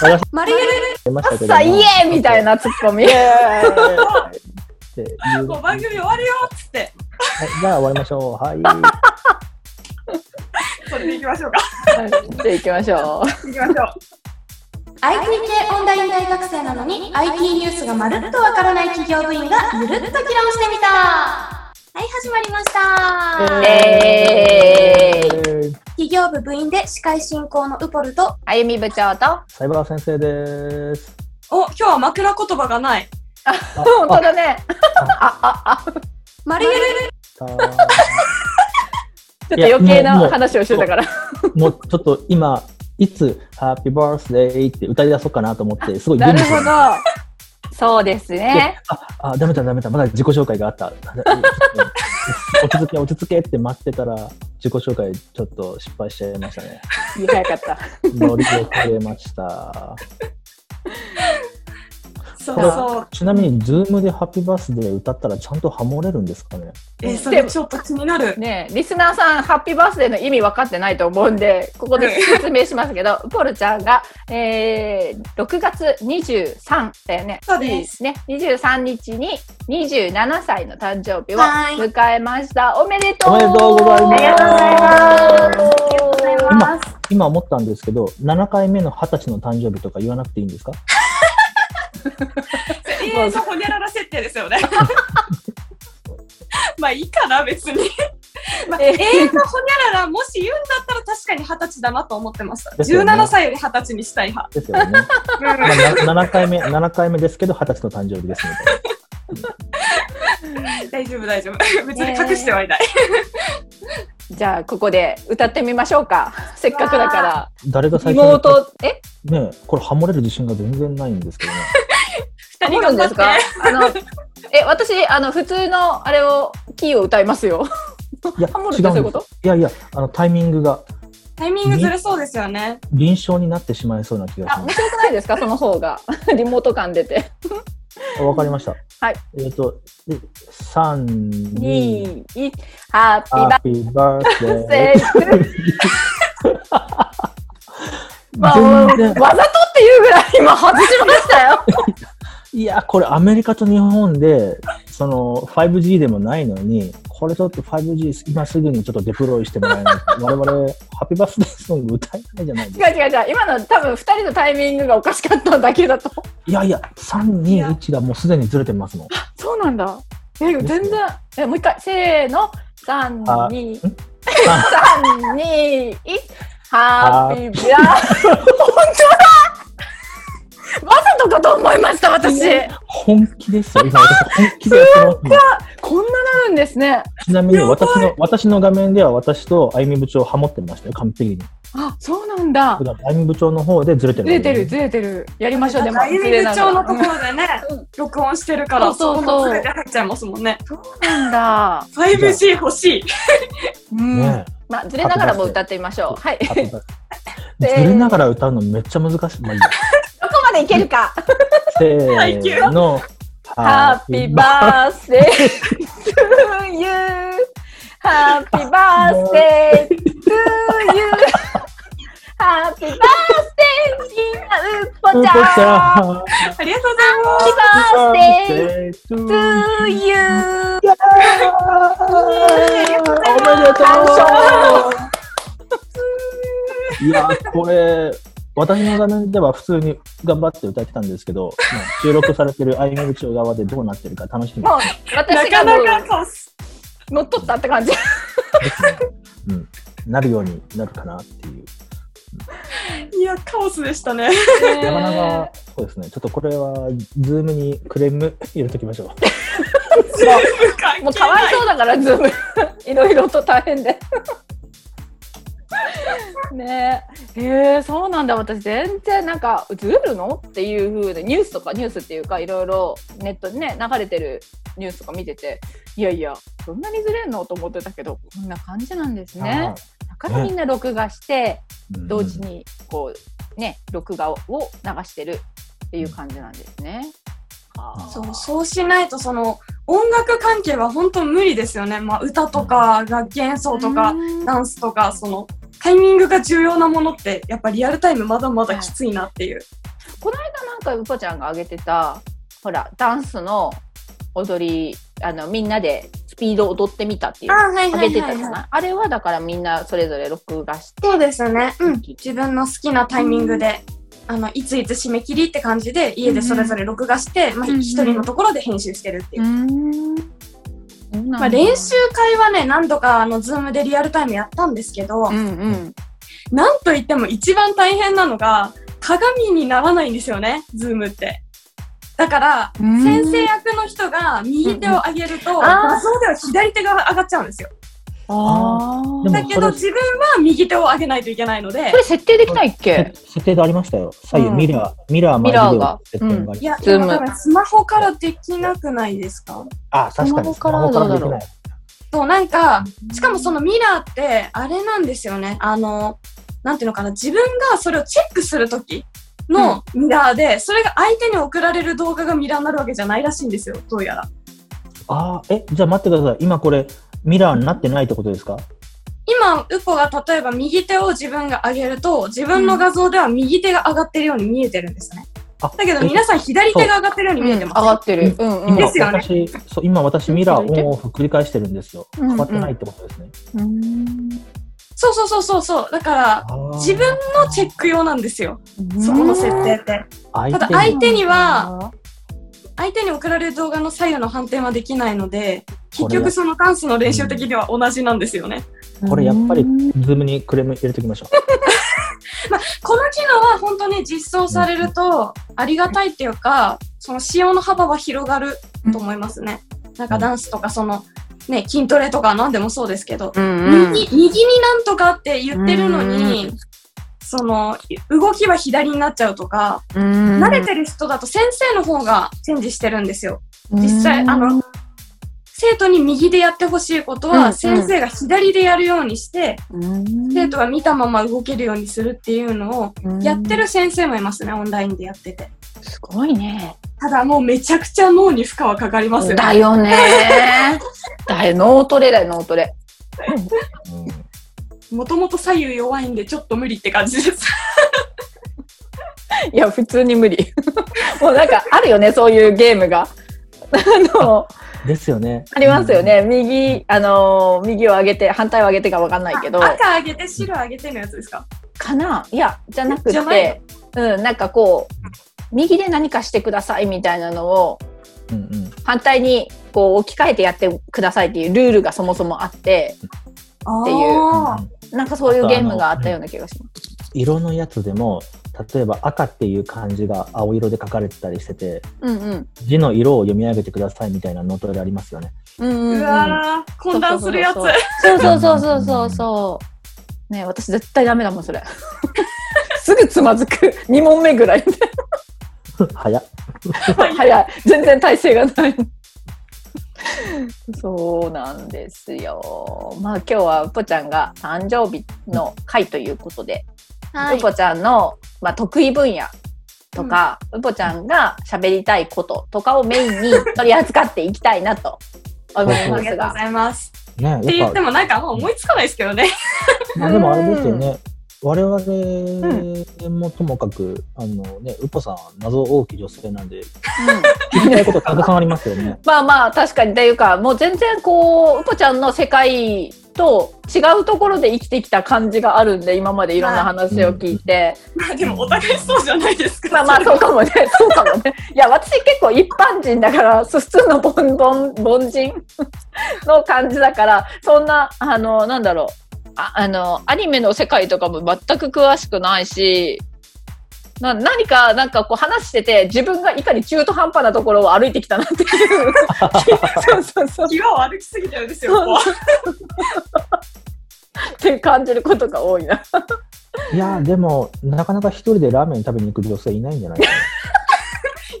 私マリエル出ましたけどさあ、イエーイみたいなツッコミ。っていうもう番組終わるよっつって、はいじゃあ終わりましょう。はい。それで行きましょうか。じゃあ行きましょう。行きましょう。IT 系オンライン大学生なのに IT ニュースがまるっとわからない企業部員がゆるっと議論してみたはい、始まりました。えーい。企業部部員で司会進行のウポルと、あゆみ部長と、サイバー先生です。お、今日は枕言葉がない。本当だね。マリエルあちょっと余計な話をしてたから。もうちょっと今、いつ、ハッピーバースデーって歌い出そうかなと思って、すごいなるほど。ど。そうですね。あ、あ、ダメだダメだ、まだ自己紹介があった。落ち着け落ち着けって待ってたら、自己紹介ちょっと失敗しちゃいましたね。早かった。乗り遅れました。そうそう。ちなみに、ズームでハッピーバースデー歌ったらちゃんとハモれるんですかね？えーそれちょっと気になる。ねえリスナーさん、ハッピーバースデーの意味分かってないと思うんで、ここで説明しますけど、ポルちゃんが、えー、6月23だよね。そうですね。23日に27歳の誕生日をはい迎えました。おめでとうおめでとうございますありがとうございます。ありがとうございます。今思ったんですけど、7回目の20歳の誕生日とか言わなくていいんですか？永遠のホニャララ設定ですよね。まあいいかな、別に。まあ、永えー遠のホニャララ、もし言うんだったら確かに二十歳だなと思ってました。ね17歳より二十歳にしたい派。ですよね。まあ、な 7回目、7回目ですけど、20歳の誕生日ですみたい大丈夫、大丈夫。別に隠してはいない。じゃあ、ここで歌ってみましょうか。せっかくだから。な。誰が最初に妹、え？ねこれハモれる自信が全然ないんですけどね。二思うんですか？あの、え、私、あの、普通のあれを、キーを歌いますよ。いや、ハモるっ違てそういうこと？いやいや、あの、タイミングがタイミングずれそうですよね。臨床になってしまいそうな気があ、します。面白くないですか？その方が。リモート感出て。あわかりました。はい。えっ、と、で3、2、2、1、ハッピーバースデデー。まあ、ー。わざとっていうぐらい今外しましたよ。いや、これアメリカと日本で、その 5G でもないのに、これちょっと 5G 今すぐにちょっとデプロイしてもらえないと、我々、ハッピーバースデーソング歌えないじゃないですか。違う違う違う。今の多分二人のタイミングがおかしかっただけだと。いやいや、3、2、1がもうすでにずれてますもん。そうなんだ。え、全然。え、もう一回。せーの。三あ二ん？三二一。ハッピーバー。本当だわざとかと思いました、私。本気ですよ。今私本気でやってますこんななるんですね。ちなみに私の、私の画面では私とあゆみ部長ハモってましたよ、完璧に。あ、そうなんだあゆみ部長の方でずれてる。ずれてる、ずれてる。やりましょう、でも。あゆみ部長のところでねうん、録音してるから、そうそう入っちゃいますもんね。そうなんだ。5G 欲しい。うん。ねまあ、ずれながらも歌ってみましょう。はい。ずれながら歌うのめっちゃ難しい。まあいいでいけるか。せーの。ハッピーバースデー to you. ハッピーバースデー to you. ハッピーバースデーみんなうっぽちゃん。ハッありがとうございます。ピーバースデー to you. おめでとういや、これ、私の画面では普通に頑張って歌ってたんですけど、ま あ収録されてるあゆみ部長側でどうなってるか楽しみもうな私がもかなかカオス。う乗っ取ったって感じ。ですね。うん。なるようになるかなっていう。いや、カオスでしたね。なかなか、そうですね。ちょっとこれは、ズームにクレーム 入れときましょう。もうかわいそうだから、ズーム。いろいろと大変で。ねえ。へえ、そうなんだ。私全然なんか、ずるのっていう風で、ニュースとか、ニュースっていうか、いろいろネットでね、流れてるニュースとか見てて、いやいや、そんなにずれんの？と思ってたけど、こんな感じなんですね。だからみんな録画して、うん同時に、こう、ね、録画を流してるっていう感じなんですね。そう、そうしないと、その、音楽関係は本当無理ですよね。まあ、歌とか、楽器演奏とか、うんダンスとか、その、タイミングが重要なものって、やっぱリアルタイムまだまだきついなっていう。この間なんかうぽちゃんが上げてたほらダンスの踊りあのみんなでスピード踊ってみたっていうあ、げてたじゃない、はいはい。あれはだからみんなそれぞれ録画してそうですね。うん。自分の好きなタイミングで、あの、いついつ締め切りって感じで、家でそれぞれ録画して、まあ、うんうん一人のところで編集してるっていう。んまあ、練習会はね、何度か、あの、ズームでリアルタイムやったんですけど、うんうん。なんといっても一番大変なのが、鏡にならないんですよね、ズームって。だから、うん。先生役の人が右手を上げると、画像では左手が上がっちゃうんですよ。あでもだけど自分は右手を上げないといけないので。そ、れ設定できないっけ？設定でありましたよ。左右、うんミラー、ミラーミラーが。設定がありますいや、ズームでも多分スマホからできなくないですか？あ、確かに。スマホからできない。そう、なんか、しかもそのミラーって、あれなんですよね。あの、なんていうのかな、自分がそれをチェックするときのミラーで、それが相手に送られる動画がミラーになるわけじゃないらしいんですよ、どうやら。あーえ、じゃあ待ってください。今これ、ミラーになってないってことですか？今、ウポが例えば右手を自分が上げると、自分の画像では右手が上がってるように見えてるんですね。あだけど皆さん左手が上がってるように見えてます。上がってる。うんうん。今ですよね私、そう今私ミラーオンオフ繰り返してるんですよ。うんうん変わってないってことですね。そうそうそうそうそう。だから、自分のチェック用なんですよ。そこの設定って。ただ相に手には、相手に送られる動画の左右の反転はできないので、結局そのダンスの練習的には同じなんですよね。これやっぱりズームにクレーム入れておきましょ この機能は本当に実装されるとありがたいっていうか、その使用の幅は広がると思いますね。なんかダンスとかその、ね、筋トレとか何でもそうですけど、うんうん。右、右になんとかって言ってるのに、その、動きは左になっちゃうとか、うん慣れてる人だと先生の方がチェンジしてるんですよ。実際、あの、生徒に右でやってほしいことは、先生が左でやるようにして、うん生徒が見たまま動けるようにするっていうのを、やってる先生もいますね、オンラインでやってて。すごいね。ただもうめちゃくちゃ脳に負荷はかかりますよ。だよね。だよ、脳トレだよ、脳トレ。う。もともと左右弱いんでちょっと無理って感じです。いや、普通に無理。もうなんか、あるよね、そういうゲームが。あの、ですよね。ありますよね。右、あのー、右を上げて、反対を上げてかわかんないけど。赤上げて白上げてのやつですか？かな？いや、じゃなくて、うん、なんかこう、右で何かしてくださいみたいなのを、うんうん。反対にこう置き換えてやってくださいっていうルールがそもそもあって、っていうなんかそういうゲームがあったような気がします。色のやつでも、例えば赤っていう漢字が青色で書かれてたりしてて、うんうん。字の色を読み上げてくださいみたいなノートでありますよね。うんうんうんうわー混乱するやつ。そうそうそうそうそうそう。ね私絶対ダメだもん、それ。すぐつまずく。2問目ぐらい。早っ。早い。全然体勢がない。そうなんですよ。まあ今日はうぽちゃんが誕生日の回ということで、はい。うぽちゃんの、まあ、得意分野とか、うぽちゃんが喋りたいこととかをメインに取り扱っていきたいなと思いあますがりがとうご。ざいます。ねって言やってもなんかもう思いつかないですけどね。まあでもあれですよね。我々もともかく、あのね、ウポさん、謎多き女性なんで、うん聞きたいことたくさんありますよね。まあまあ確かにというかもう全然こううぽちゃんの世界と違うところで生きてきた感じがあるんで今までいろんな話を聞いて、まあでもお互いそうじゃないですか。まあまあそうかもね。そうかもね。いや私結構一般人だから普通のボンボン凡人の感じだからそんなあのなんだろう。ああのアニメの世界とかも全く詳しくないしな何かなんかこう話してて自分がいかに中途半端なところを歩いてきたなっていう そうそうそう気が悪きすぎてるんですよ、ここは って感じることが多いな。いやーでも、なかなか一人でラーメン食べに行く女性いないんじゃないかな。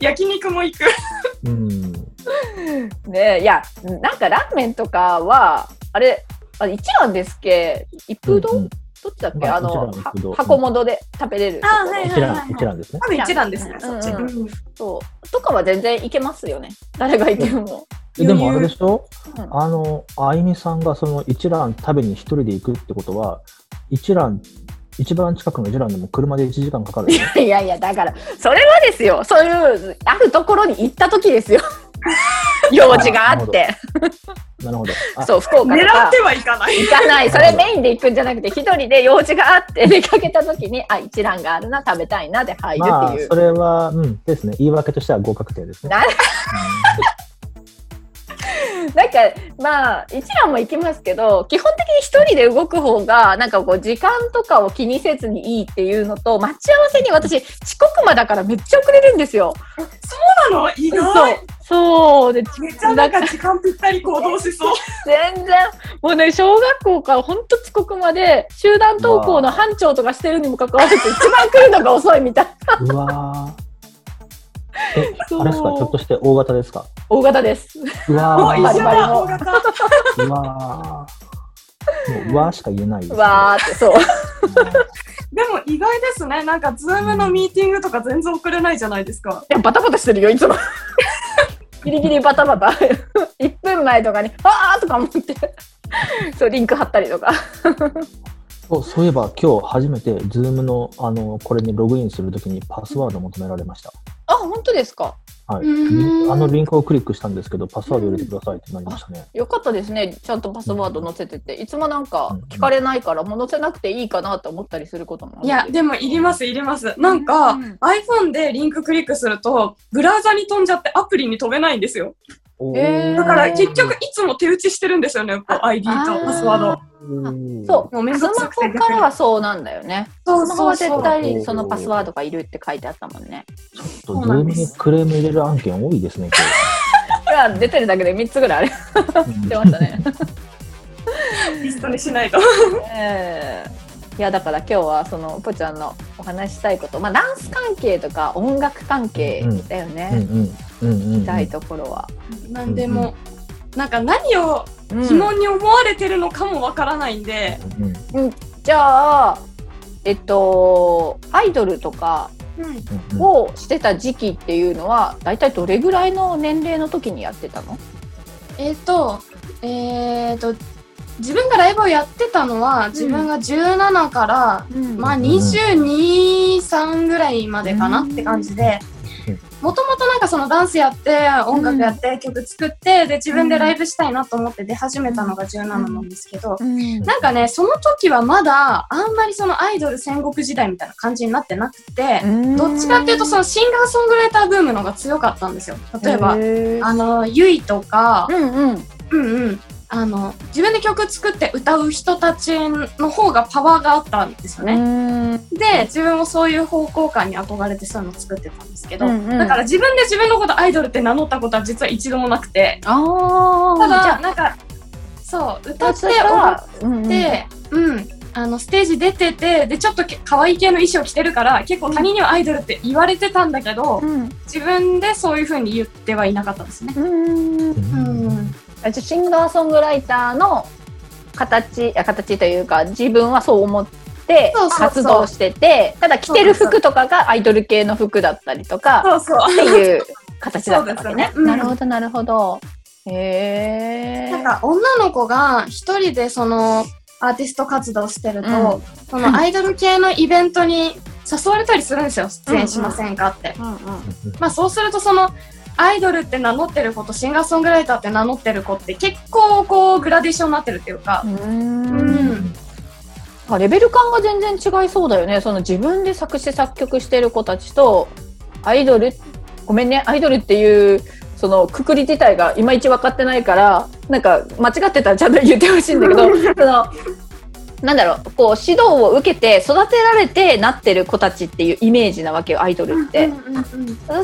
焼肉も行く。うん。ねいやなんかラーメンとかはあれあ一蘭ですっけ？一風堂、うんうんどっちだっけ、まああの箱物で食べれるところあはい一覧、一覧ですね。多分一蘭ですね、そっち。うんうんそうとかは全然いけますよね誰がいても。えでもあれでしょ？うんあの、あゆみさんがその一蘭食べに一人で行くってことは、一蘭一番近くのジュランでも車で1時間かかるよ。いやいや、だから、それはですよ。そういう、あるところに行った時ですよ。用事があって。なるほど。あそう、福岡と狙かって。はいかない。行かない。それメインで行くんじゃなくて、一人で用事があって 出かけた時に、あ、一蘭があるな、食べたいなで入るまあっていう。、それは、うん、ですね。言い訳としては合格点ですね。ななんか、まあ、一蘭も行きますけど、基本的に一人で動く方が、なんかこう、時間とかを気にせずにいいっていうのと、待ち合わせに私、遅刻魔だからめっちゃ遅れるんですよ。そうなの？意そう外。。そう。で、めっちゃなんか時間ぴったり行動しそう。全然、もうね、小学校から本当遅刻まで、集団登校の班長とかしてるにもかかわらず、一番来るのが遅いみたいな。うわー。え、あれですか？ひょっとして大型ですか？大型です。うわもう一ー。緒だ、大型。うわー。もう、うわーしか言えないです、ね。わーって、そう。でも意外ですね。なんか、ズームのミーティングとか全然遅れないじゃないですか。いや、バタバタしてるよ、いつも。ギリギリバタバタ。1分前とかに、あーとか思って。そう、リンク貼ったりとか。そうそういえば今日初めて Zoom のあのこれにログインするときにパスワード求められました。あ、本当ですか？はい。あのリンクをクリックしたんですけど、パスワード入れてくださいってなりましたね。よかったですね。ちゃんとパスワード載せてて。いつもなんか聞かれないから、もう載せなくていいかなと思ったりすることも。いや、でもいります、いります。なんか、うん iPhone でリンククリックすると、ブラウザに飛んじゃってアプリに飛べないんですよ。だから結局いつも手打ちしてるんですよね、こう ID とパスワード。ーそう。もうスマホからはそうなんだよね。そうスマホは絶対そのパスワードがいるって書いてあったもんね。ちょっとそうなんです Zoom にクレーム入れる案件多いですね、これは出てるだけで3つぐらいある。今日。出ましたね。リストにしないと。ええいやだから今日はそのぽちゃんのお話ししたいこと、まあ、ダンス関係とか音楽関係だようんね、うんうんうんうん。聞きたいところは。なんでも、なんか何をうん疑問に思われてるのかもわからないんで、うんじゃあえっとアイドルとかをしてた時期っていうのは大体どれぐらいの年齢の時にやってたの？えっ、と、えっ、と、自分がライブをやってたのは、自分が17から、まあうん。22、3ぐらいまでかなって感じで。うん、もともとなんかそのダンスやって、音楽やって、曲作って、で、自分でライブしたいなと思って出始めたのが17なんですけど、うん。なんかね、その時はまだ、あんまりそのアイドル戦国時代みたいな感じになってなくて、どっちかっていうとそのシンガーソングライターブームの方が強かったんですよ。例えば、あの、ゆいとか、うんうん。うんうん。あの、自分で曲作って歌う人たちの方がパワーがあったんですよね。ね。で、自分もそういう方向感に憧れてそういうのを作ってたんですけど、うんうんだから自分で自分のことアイドルって名乗ったことは実は一度もなくて。ただ、じゃあなんか、そう、歌ってそした踊らうんうんあの、ステージ出てて、で、ちょっとけ可愛い系の衣装着てるから、結構他人にはアイドルって言われてたんだけど、うん自分でそういう風に言ってはいなかったですね。うんシンガーソングライターの形あ形というか自分はそう思って活動しててただ着てる服とかがアイドル系の服だったりとか。っていう形だったわけね。そうですよねうんなるほどなるほど。へえ。なんか女の子が一人でそのアーティスト活動してると、うんそのアイドル系のイベントに誘われたりするんですよ。出演しませんかって。まあそうするとそのアイドルって名乗ってる子とシンガーソングライターって名乗ってる子って結構こうグラデーションになってるっていうか、ううん。レベル感が全然違いそうだよね。その自分で作詞作曲してる子たちとアイドルごめんね。アイドルっていうそのくくり自体がいまいち分かってないからなんか間違ってたらちゃんと言ってほしいんだけど そのなんだろうこう指導を受けて育てられてなってる子たちっていうイメージなわけよアイドルって。うんうんうん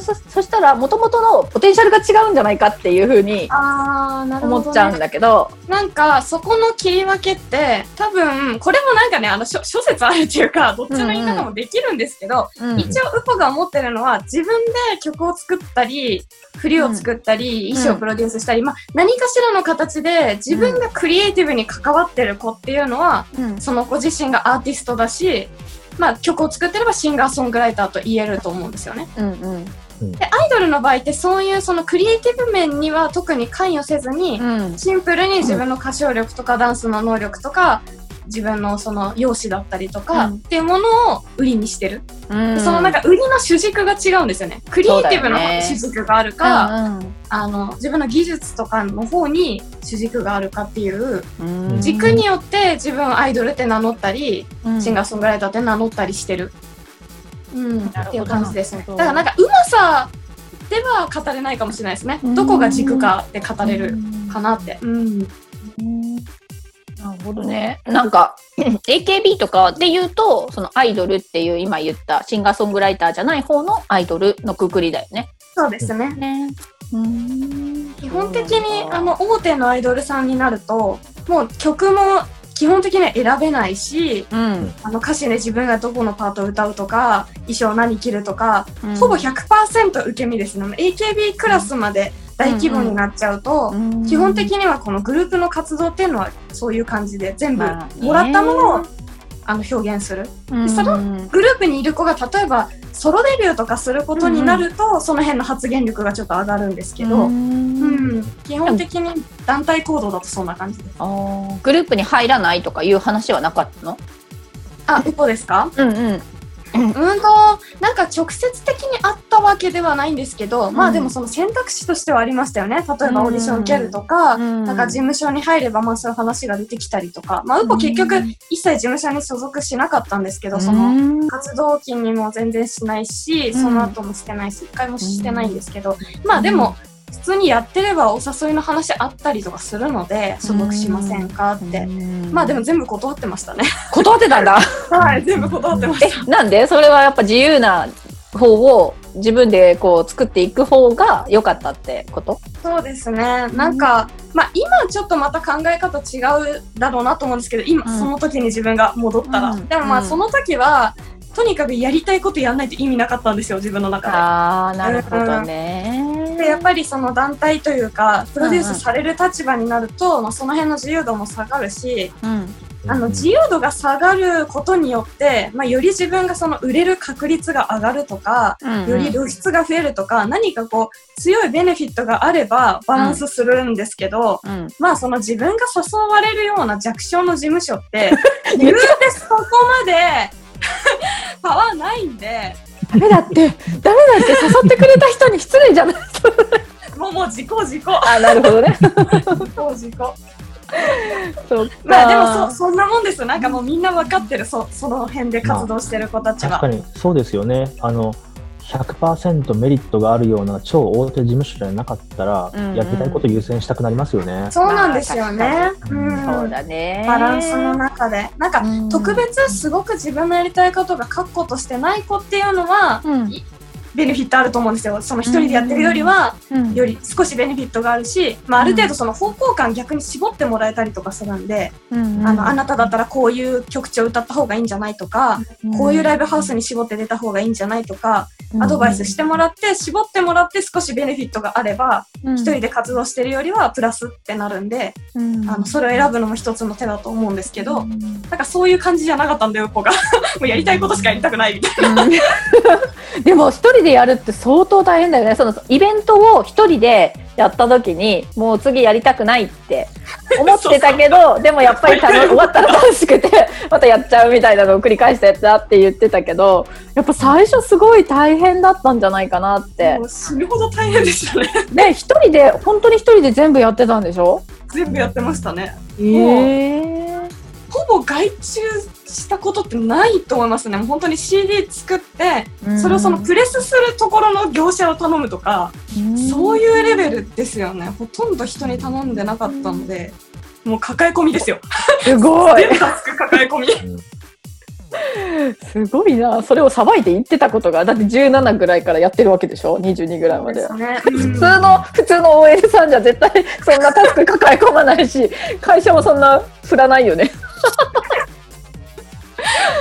そそしたらもともとのポテンシャルが違うんじゃないかっていうふうに思っちゃうんだけど。なんかそこの切り分けって多分これもなんかねあの諸諸説あるっていうかどっちの言い方もできるんですけど、うん一応ウポが思ってるのは自分で曲を作ったり振りを作ったり、ん。衣装をプロデュースしたり、まあ、何かしらの形で自分がクリエイティブに関わってる子っていうのは、うんその子自身がアーティストだし、まあ、曲を作ってればシンガーソングライターと言えると思うんですよね。うんうんでアイドルの場合ってそういうそのクリエイティブ面には特に関与せずに、うんシンプルに自分の歌唱力とかダンスの能力とか自分のその容姿だったりとか、うん。っていうものを売りにしてる、うん。そのなんか売りの主軸が違うんですよね。クリエイティブなそうだよね主軸があるか、うんあの自分の技術とかの方に主軸があるかっていううん。軸によって自分アイドルって名乗ったり、うん。シンガーソングライターって名乗ったりしてる、うん、っていう感じですね。だからな。んかうまさでは語れないかもしれないですね、うん。どこが軸かで語れるかなって、うん、うんなるほど。ね。なんか AKB とかで言うとそのアイドルっていう今言ったシンガーソングライターじゃない方のアイドルのくくりだよね。そうですね。ね。うん。基本的にあの大手のアイドルさんになるともう曲も基本的には選べないしうん、あの歌詞で自分がどこのパートを歌うとか衣装何着るとか、うん。ほぼ100%受け身ですね。AKB クラスまで大規模になっちゃうと、うん基本的にはこのグループの活動っていうのはそういう感じで全部もらったものをあの表現する。うんそのグループにいる子が例えばソロデビューとかすることになると、その辺の発言力がちょっと上がるんですけど、うん基本的に団体行動だとそんな感じです。グループに入らないとかいう話はなかったの？あ、ウポですか？うんうん。うん。と、なんか直接的にあったわけではないんですけど、まあでもその選択肢としてはありましたよね。例えばオーディション受けるとか、うん。なんか事務所に入ればまあそういう話が出てきたりとか、まあウポ結局一切事務所に所属しなかったんですけど、その、の活動期にも全然しないし、ん。その後もしてないし、一回もしてないんですけど、まあでも、普通にやってればお誘いの話あったりとかするので、所属しませんかって。まあでも全部断ってましたね。断ってたんだ。はい、全部断ってました。え、なんでそれはやっぱ自由な方を自分でこう作っていく方が良かったってこと？そうですね。なんか、まあ今ちょっとまた考え方違うだろうなと思うんですけど、今、うんその時に自分が戻ったら。うんでもまうんあその時は、とにかくやりたいことやんないと意味なかったんですよ、自分の中で。ああ、なるほどね。でやっぱりその団体というかプロデュースされる立場になると、まあ、その辺の自由度も下がるしうん。あの自由度が下がることによって、まあ、より自分がその売れる確率が上がるとか、より露出が増えるとか何かこう強いベネフィットがあればバランスするんですけど、うん。まあその自分が誘われるような弱小の事務所って言うてそこまで パワーないんでダメだって、ダメだって誘ってくれた人に失礼じゃないもうもう事故事故あ、なるほどね。事故事故。そっか。まあでもそそんなもんですよ。なんかもうみんな分かってる、そその辺で活動してる子たちは。確かにそうですよね。あの100%メリットがあるような超大手事務所じゃなかったら、うんうんやりたいこと優先したくなりますよね。そうなんですよね。うまあそうんだね。バランスの中で。なんかうん特別すごく自分のやりたいことが確固としてない子っていうのは、うん。ベネフィットあると思うんですよ。その一人でやってるよりは、うんより少しベネフィットがあるし、まあある程度その方向感逆に絞ってもらえたりとかするんで、うんあの、あなただったらこういう曲調歌った方がいいんじゃないとか、こういうライブハウスに絞って出た方がいいんじゃないとか、アドバイスしてもらって、絞ってもらって少しベネフィットがあれば、一人で活動してるよりはプラスってなるんで、あの、それを選ぶのも一つの手だと思うんですけど、なんかそういう感じじゃなかったんだよ、子が。もうやりたいことしかやりたくないみたいな。でも一人でやるって相当大変だよね。そのイベントを一人でやった時にもう次やりたくないって 思ってたけどでもやっぱり楽 終わったら楽しくてまたやっちゃうみたいなのを繰り返したやつだって言ってたけどやっぱ最初すごい大変だったんじゃないかなって。もう死ぬほど大変でしたね。で一人で本当に一人で全部やってたんでしょ？全部やってましたね。えほぼ外注したことってないと思いますね。もう本当に CD 作って、それをそのプレスするところの業者を頼むとか、そういうレベルですよね。ほとんど人に頼んでなかったので、もう抱え込みですよ。すごい全部タスク抱え込み。う んすごいなそれをさばいていってたことがだって17ぐらいからやってるわけでしょ？22ぐらいまで。ね。普通の、普通の OL さんじゃ絶対そんなタスク抱え込まないし、会社もそんな振らないよね。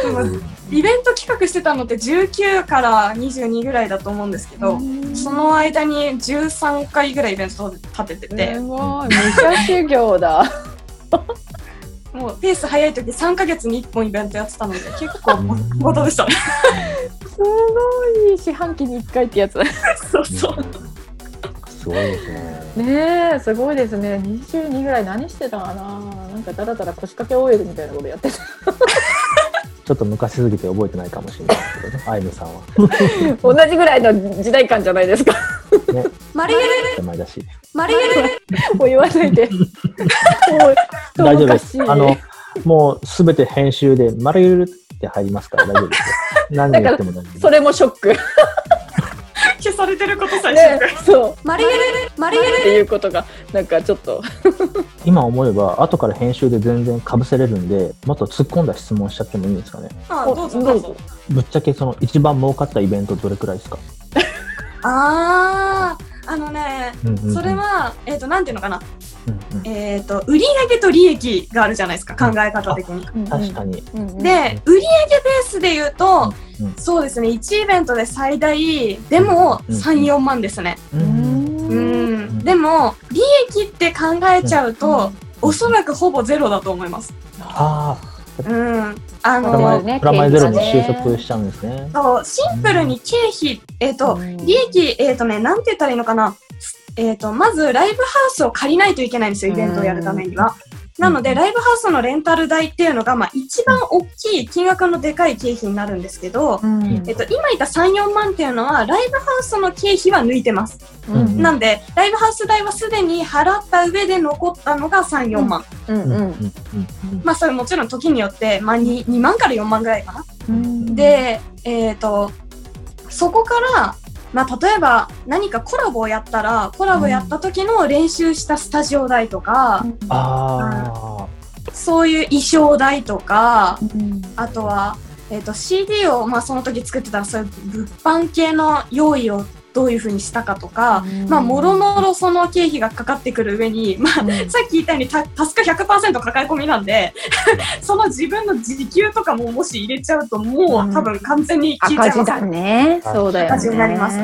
うんイベント企画してたのって19から22ぐらいだと思うんですけど、その間に13回ぐらいイベント立ててて、すごい、武者修行だ。もうペース早い時3ヶ月に1本イベントやってたので、結構ももとでしたね。すごい、四半期に1回ってやつ。そうそう。すごいですね。ねえすごいですね22ぐらい何してたかななんかだらだら腰掛け OL みたいなことやってたちょっと昔すぎて覚えてないかもしれないですけどね、アイヌさんは。同じぐらいの時代感じゃないですか。ね、マリエル、手前だし。マリエル、もう言わないで。も う大丈夫です。あの、もうすべて編集で、マルユルって入りますから大丈夫ですよ。何言っても大丈夫です。それもショック消されてることさえね。そうマリエル、マリエル、っていうことがなんかちょっと 今思えば、後から編集で全然被せれるんで、もっと突っ込んだ質問しちゃってもいいんですかね。あどうぞどうぞ。ぶっちゃけその一番儲かったイベントどれくらいですか、あー、あのね、うんうんうんそれ、は、えっ、と、なんていうのかな。うんうんえっ、と、売上と利益があるじゃないですか、考え方的に。確かに。で、売上ベースで言うと、うんそうですね、1イベントで最大、でもうん3、4万ですね。ううんん。んでも、利益って考えちゃうと、おそらくほぼゼロだと思います。あうん。ああ、プラの、マイねプラマイゼロに経費がね収束しちゃうんですね。そうシンプルに経費、えっ、と、利益、えっ、とね、なんて言ったらいいのかな。えっ、と、まずライブハウスを借りないといけないんですよ、イベントをやるためには。なので、ライブハウスのレンタル代っていうのが、まあ、一番大きい金額のでかい経費になるんですけど、うん。えっと、今言った3、4万っていうのは、ライブハウスの経費は抜いてます。うん。なんで、ライブハウス代はすでに払った上で残ったのが3、4万。うん。うん。うん。うん。うん。まあ、それもちろん時によって、まあ2、2万から4万ぐらいかな。うん。で、えっ、と、そこから、まあ、例えば何かコラボをやったら、コラボやった時の練習したスタジオ代とか、あそういう衣装代とか、うん。あとは、えっ、と、CD を、まあ、その時作ってたら、そういう物販系の用意をどういう風にしたかとか、まあ、もろもろその経費がかかってくる上に、まあ、さっき言ったようにタタスク100%抱え込みなんで、その自分の時給とかももし入れちゃうと、もう多分完全に消えちゃいます。赤字だね。そうだよね。赤字になります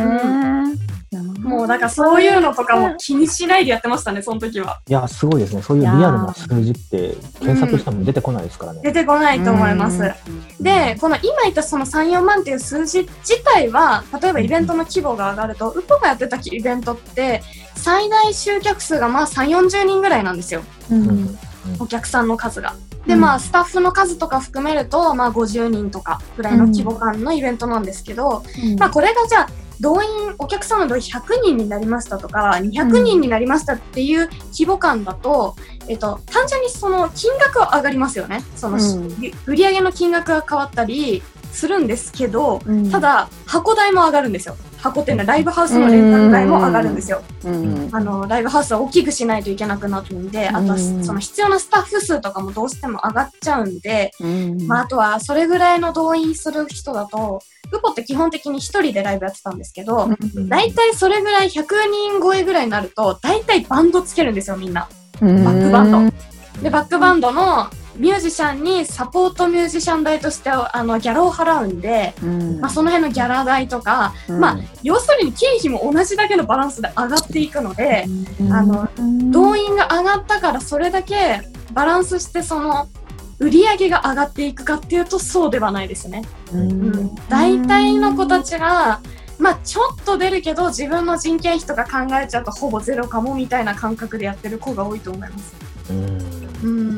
もうだからそういうのとかも気にしないでやってましたね、その時は。あ、いや、すごいですね。そういうリアルな数字って検索しても出てこないですからね。出てこないと思います。うんで、この今言ったその3、4万っていう数字自体は、例えばイベントの規模が上がると、ウポがやってたイベントって、最大集客数がまあ3、40人ぐらいなんですよ。うんうんお客さんの数が。で、うんまあ、スタッフの数とか含めると、まあ、50人とかぐらいの規模感のイベントなんですけど、まあ、これがじゃあ、動員、お客さんの動員100人になりましたとか、200人になりましたっていう規模感だと、えっと、単純にその金額は上がりますよね。その、うん売上の金額が変わったりするんですけど、うんただ、箱代も上がるんですよ。箱っていうのはライブハウスのレンタル代も上がるんですよ。うんあの、ライブハウスは大きくしないといけなくなるんで、あとはうんその必要なスタッフ数とかもどうしても上がっちゃうんで、うんまあ、あとはそれぐらいの動員する人だと、ウポって基本的に一人でライブやってたんですけど、うん大体それぐらい100人超えぐらいになると、大体バンドつけるんですよ、みんな。うんバックバンド。で、バックバンドのミュージシャンにサポートミュージシャン代としてあのギャラを払うんで、うん。まあ、その辺のギャラ代とか、うん。まあ、要するに経費も同じだけのバランスで上がっていくので、あのうん動員が上がったからそれだけバランスしてその売り上げが上がっていくかっていうとそうではないですね。ううん。ん、大体の子たちが、まあ、ちょっと出るけど自分の人件費とか考えちゃうとほぼゼロかもみたいな感覚でやってる子が多いと思います。うんうん、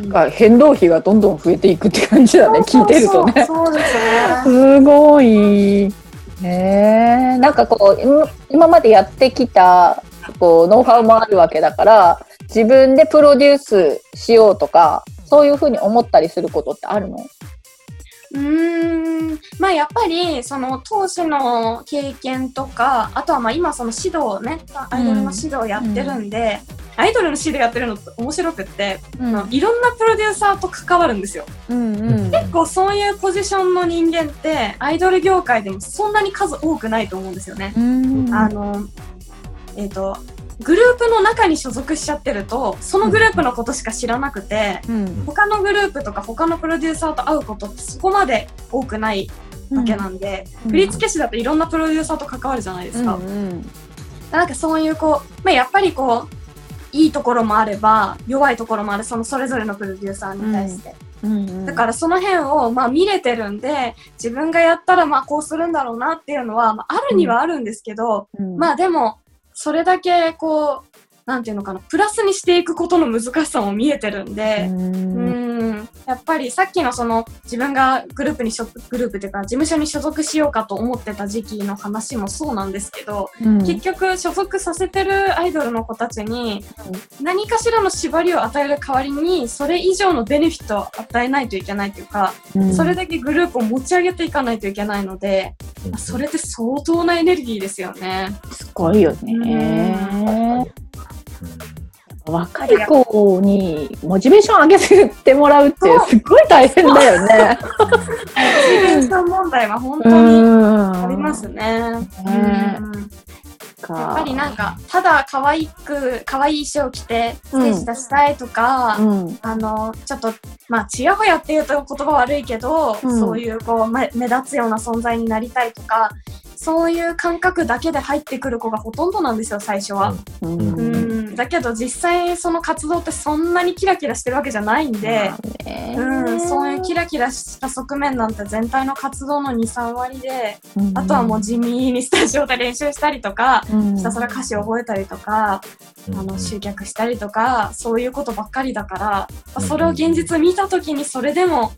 が変動費がどんどん増えていくって感じだね。聞いてるとね。そうすね。すごい。へえ。なんかこう今今までやってきたこうノウハウもあるわけだから自分でプロデュースしようとかそういうふうに思ったりすることってあるの？うーん。まあやっぱりその当時の経験とかあとはまあ今その指導をねアイドルの指導をやってるんで、アイドルの指導やってるのって面白くって、あのいろんなプロデューサーと関わるんですよ。うんうん。結構そういうポジションの人間ってアイドル業界でもそんなに数多くないと思うんですよね。うん。あのえっ、とグループの中に所属しちゃってるとそのグループのことしか知らなくて、うん。他のグループとか他のプロデューサーと会うことってそこまで多くないわけなんで、うん。振付師だといろんなプロデューサーと関わるじゃないですか。うんなんかそういうこう、まあ、やっぱりこういいところもあれば弱いところもあるそのそれぞれのプロデューサーに対して、うんだからその辺をまあ見れてるんで自分がやったらまあこうするんだろうなっていうのは、まあ、あるにはあるんですけど、うん。まあでもそれだけこう、なんていうのかな、プラスにしていくことの難しさも見えてるんで、うん、やっぱりさっきのその自分がグループに所グループっていうか事務所に所属しようかと思ってた時期の話もそうなんですけど、結局所属させてるアイドルの子たちに何かしらの縛りを与える代わりにそれ以上のベネフィットを与えないといけないというか、それだけグループを持ち上げていかないといけないので、うん。それって相当なエネルギーですよね。すごいよね。若い子にモチベーション上げてもらうってすごい大変だよね。モチベーション問題は本当にあありますね。やっぱりなんか、ただ可愛く、可愛い衣装着て、ステージ出したいとか、うん。あの、ちょっと、まあ、ちやほやっていうと言葉悪いけど、うん。そういう、こう、め目立つような存在になりたいとか、そういう感覚だけで入ってくる子がほとんどなんですよ、最初は。うん。うん。うん。だけど、実際その活動ってそんなにキラキラしてるわけじゃないんで、うん、そういうキラキラした側面なんて全体の活動の2、3割で、あとはもう地味にスタジオで練習したりとか、ひたすら歌詞を覚えたりとか、あの集客したりとかそういうことばっかりだから、うん。それを現実見た時にそれでも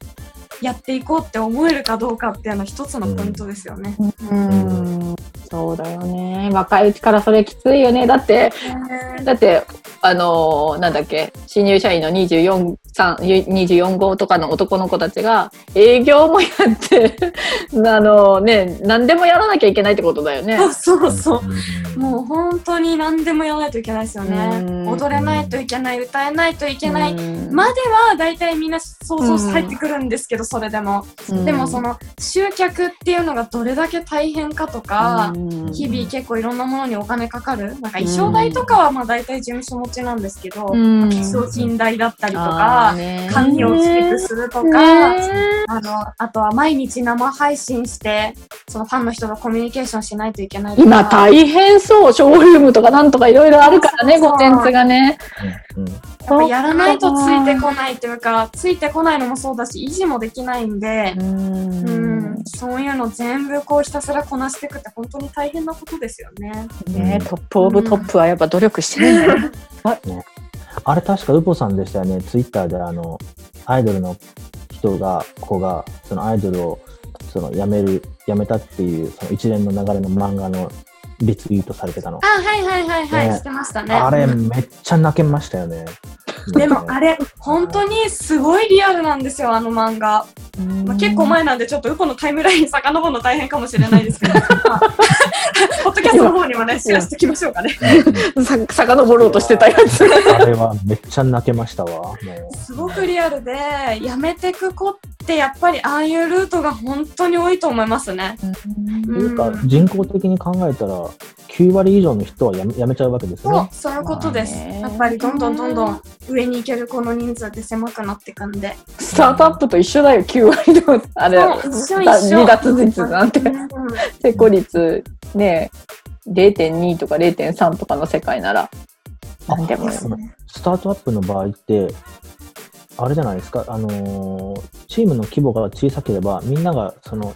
やっていこうって思えるかどうかっていうのは一つのポイントですよね。うんそうだよね。若いうちからそれきついよね。だって、だって、あのーなんだっけ、新入社員の24、3 24号とかの男の子たちが営業もやって、あのね、何でもやらなきゃいけないってことだよね。そうそうもう本当に何でもやらないといけないですよねう。ん踊れないといけない、歌えないといけない。うんまでは大体みんな想像して入ってくるんですけど、それでも。でもそ、の集客っていうのがどれだけ大変かとか、うん。日々結構いろんなものにお金かかる。なんか衣装代とかはまあ大体事務所持ちなんですけど、うん。化粧品代だったりとか、ね。髪をきつくするとか、あの、あとは毎日生配信して、そのファンの人とコミュニケーションしないといけないとか。今大変そう、ショールームとかなんとかいろいろあるからね、コンテンツがね。うん。うん。やっぱやらないとついてこないというか、ついてこないのもそうだし、維持もできないんで、うん、そういうの全部こうひたすらこなしていくって本当に大変なことですよね。ね、トップオブトップはやっぱ努力してるんだね。あれ確かウポさんでしたよね、ツイッターであの、アイドルの人が、子が、そのアイドルを、その、辞める、辞めたっていう、その一連の流れの漫画のリツイートされてたのあ、。はいはいはいはい、ねしてましたね。あれ、めっちゃ泣けましたよね。でもあれ、本当にすごいリアルなんですよ、あの漫画。まあ、結構前なんで、ちょっとウポのタイムライン遡るの大変かもしれないですけど、ま あポッドキャストの方にもね、シェアしておきましょうかね。さ遡ろうとしてたやつ。あれはめっちゃ泣けましたわ。すごくリアルで、辞めてく子ってやっぱりああいうルートが本当に多いと思いますね。というか、人口的に考えたら、9割以上の人はやめやめちゃうわけですそうね。、そういうことです。やっぱりどんどんどんどん上に行ける子の人数って狭くなっていくんで。スタートアップと一緒だよ、9割の。あれ、そう一緒一緒離脱率なんてう。ん成功率ね、0.2とか0.3とかの世界なら、何でもスタートアップの場合って、あれじゃないですか、あのーチームの規模が小さければ、みんながその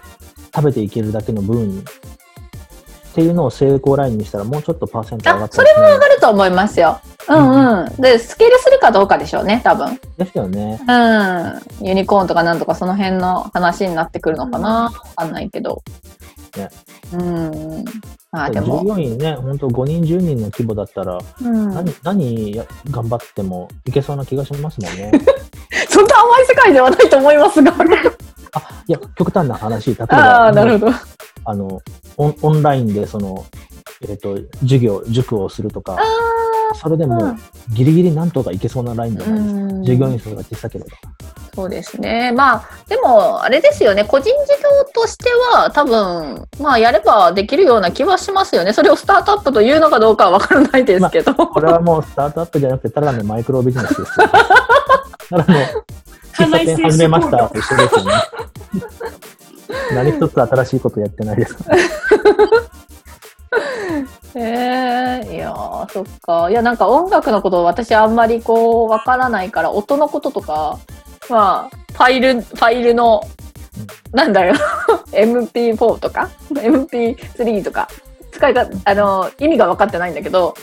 食べていけるだけの分っていうのを成功ラインにしたら、もうちょっとパーセント上があ、ったりしないそれは上がると思いますよ。うんうん。で、スケールするかどうかでしょうね、多分。ですよね。うん。ユニコーンとかなんとかその辺の話になってくるのかな。わかんないけど。ねうん。まあで従も。業員ね、本当5人、10人の規模だったら、うん、何何や頑張ってもいけそうな気がしますもんね。そんな甘い世界ではないと思いますが。いや、極端な話、例えあば、あ、なるほど。あのオン、オンラインでその、えっ、と、授業、塾をするとか、それでもうんギリギリなんとかいけそうなラインじゃないですか。業員数が小さければ。そうですね。まあ、でも、あれですよね。個人事業としては、多分、まあ、やればできるような気はしますよね。それをスタートアップというのかどうかは分からないですけど。これはもうスタートアップじゃなくて、ただのマイクロビジネスですよ。ただの喫茶店始めました。と一緒ですよね。何一つ新しいことやってないです。かえいやーそっか。いやなんか音楽のこと私あんまりこうわからないから音のこととかまあファイルファイルのなんだよ MP4 とか？MP3 とか？使い方、あの、意味が分かってないんだけど、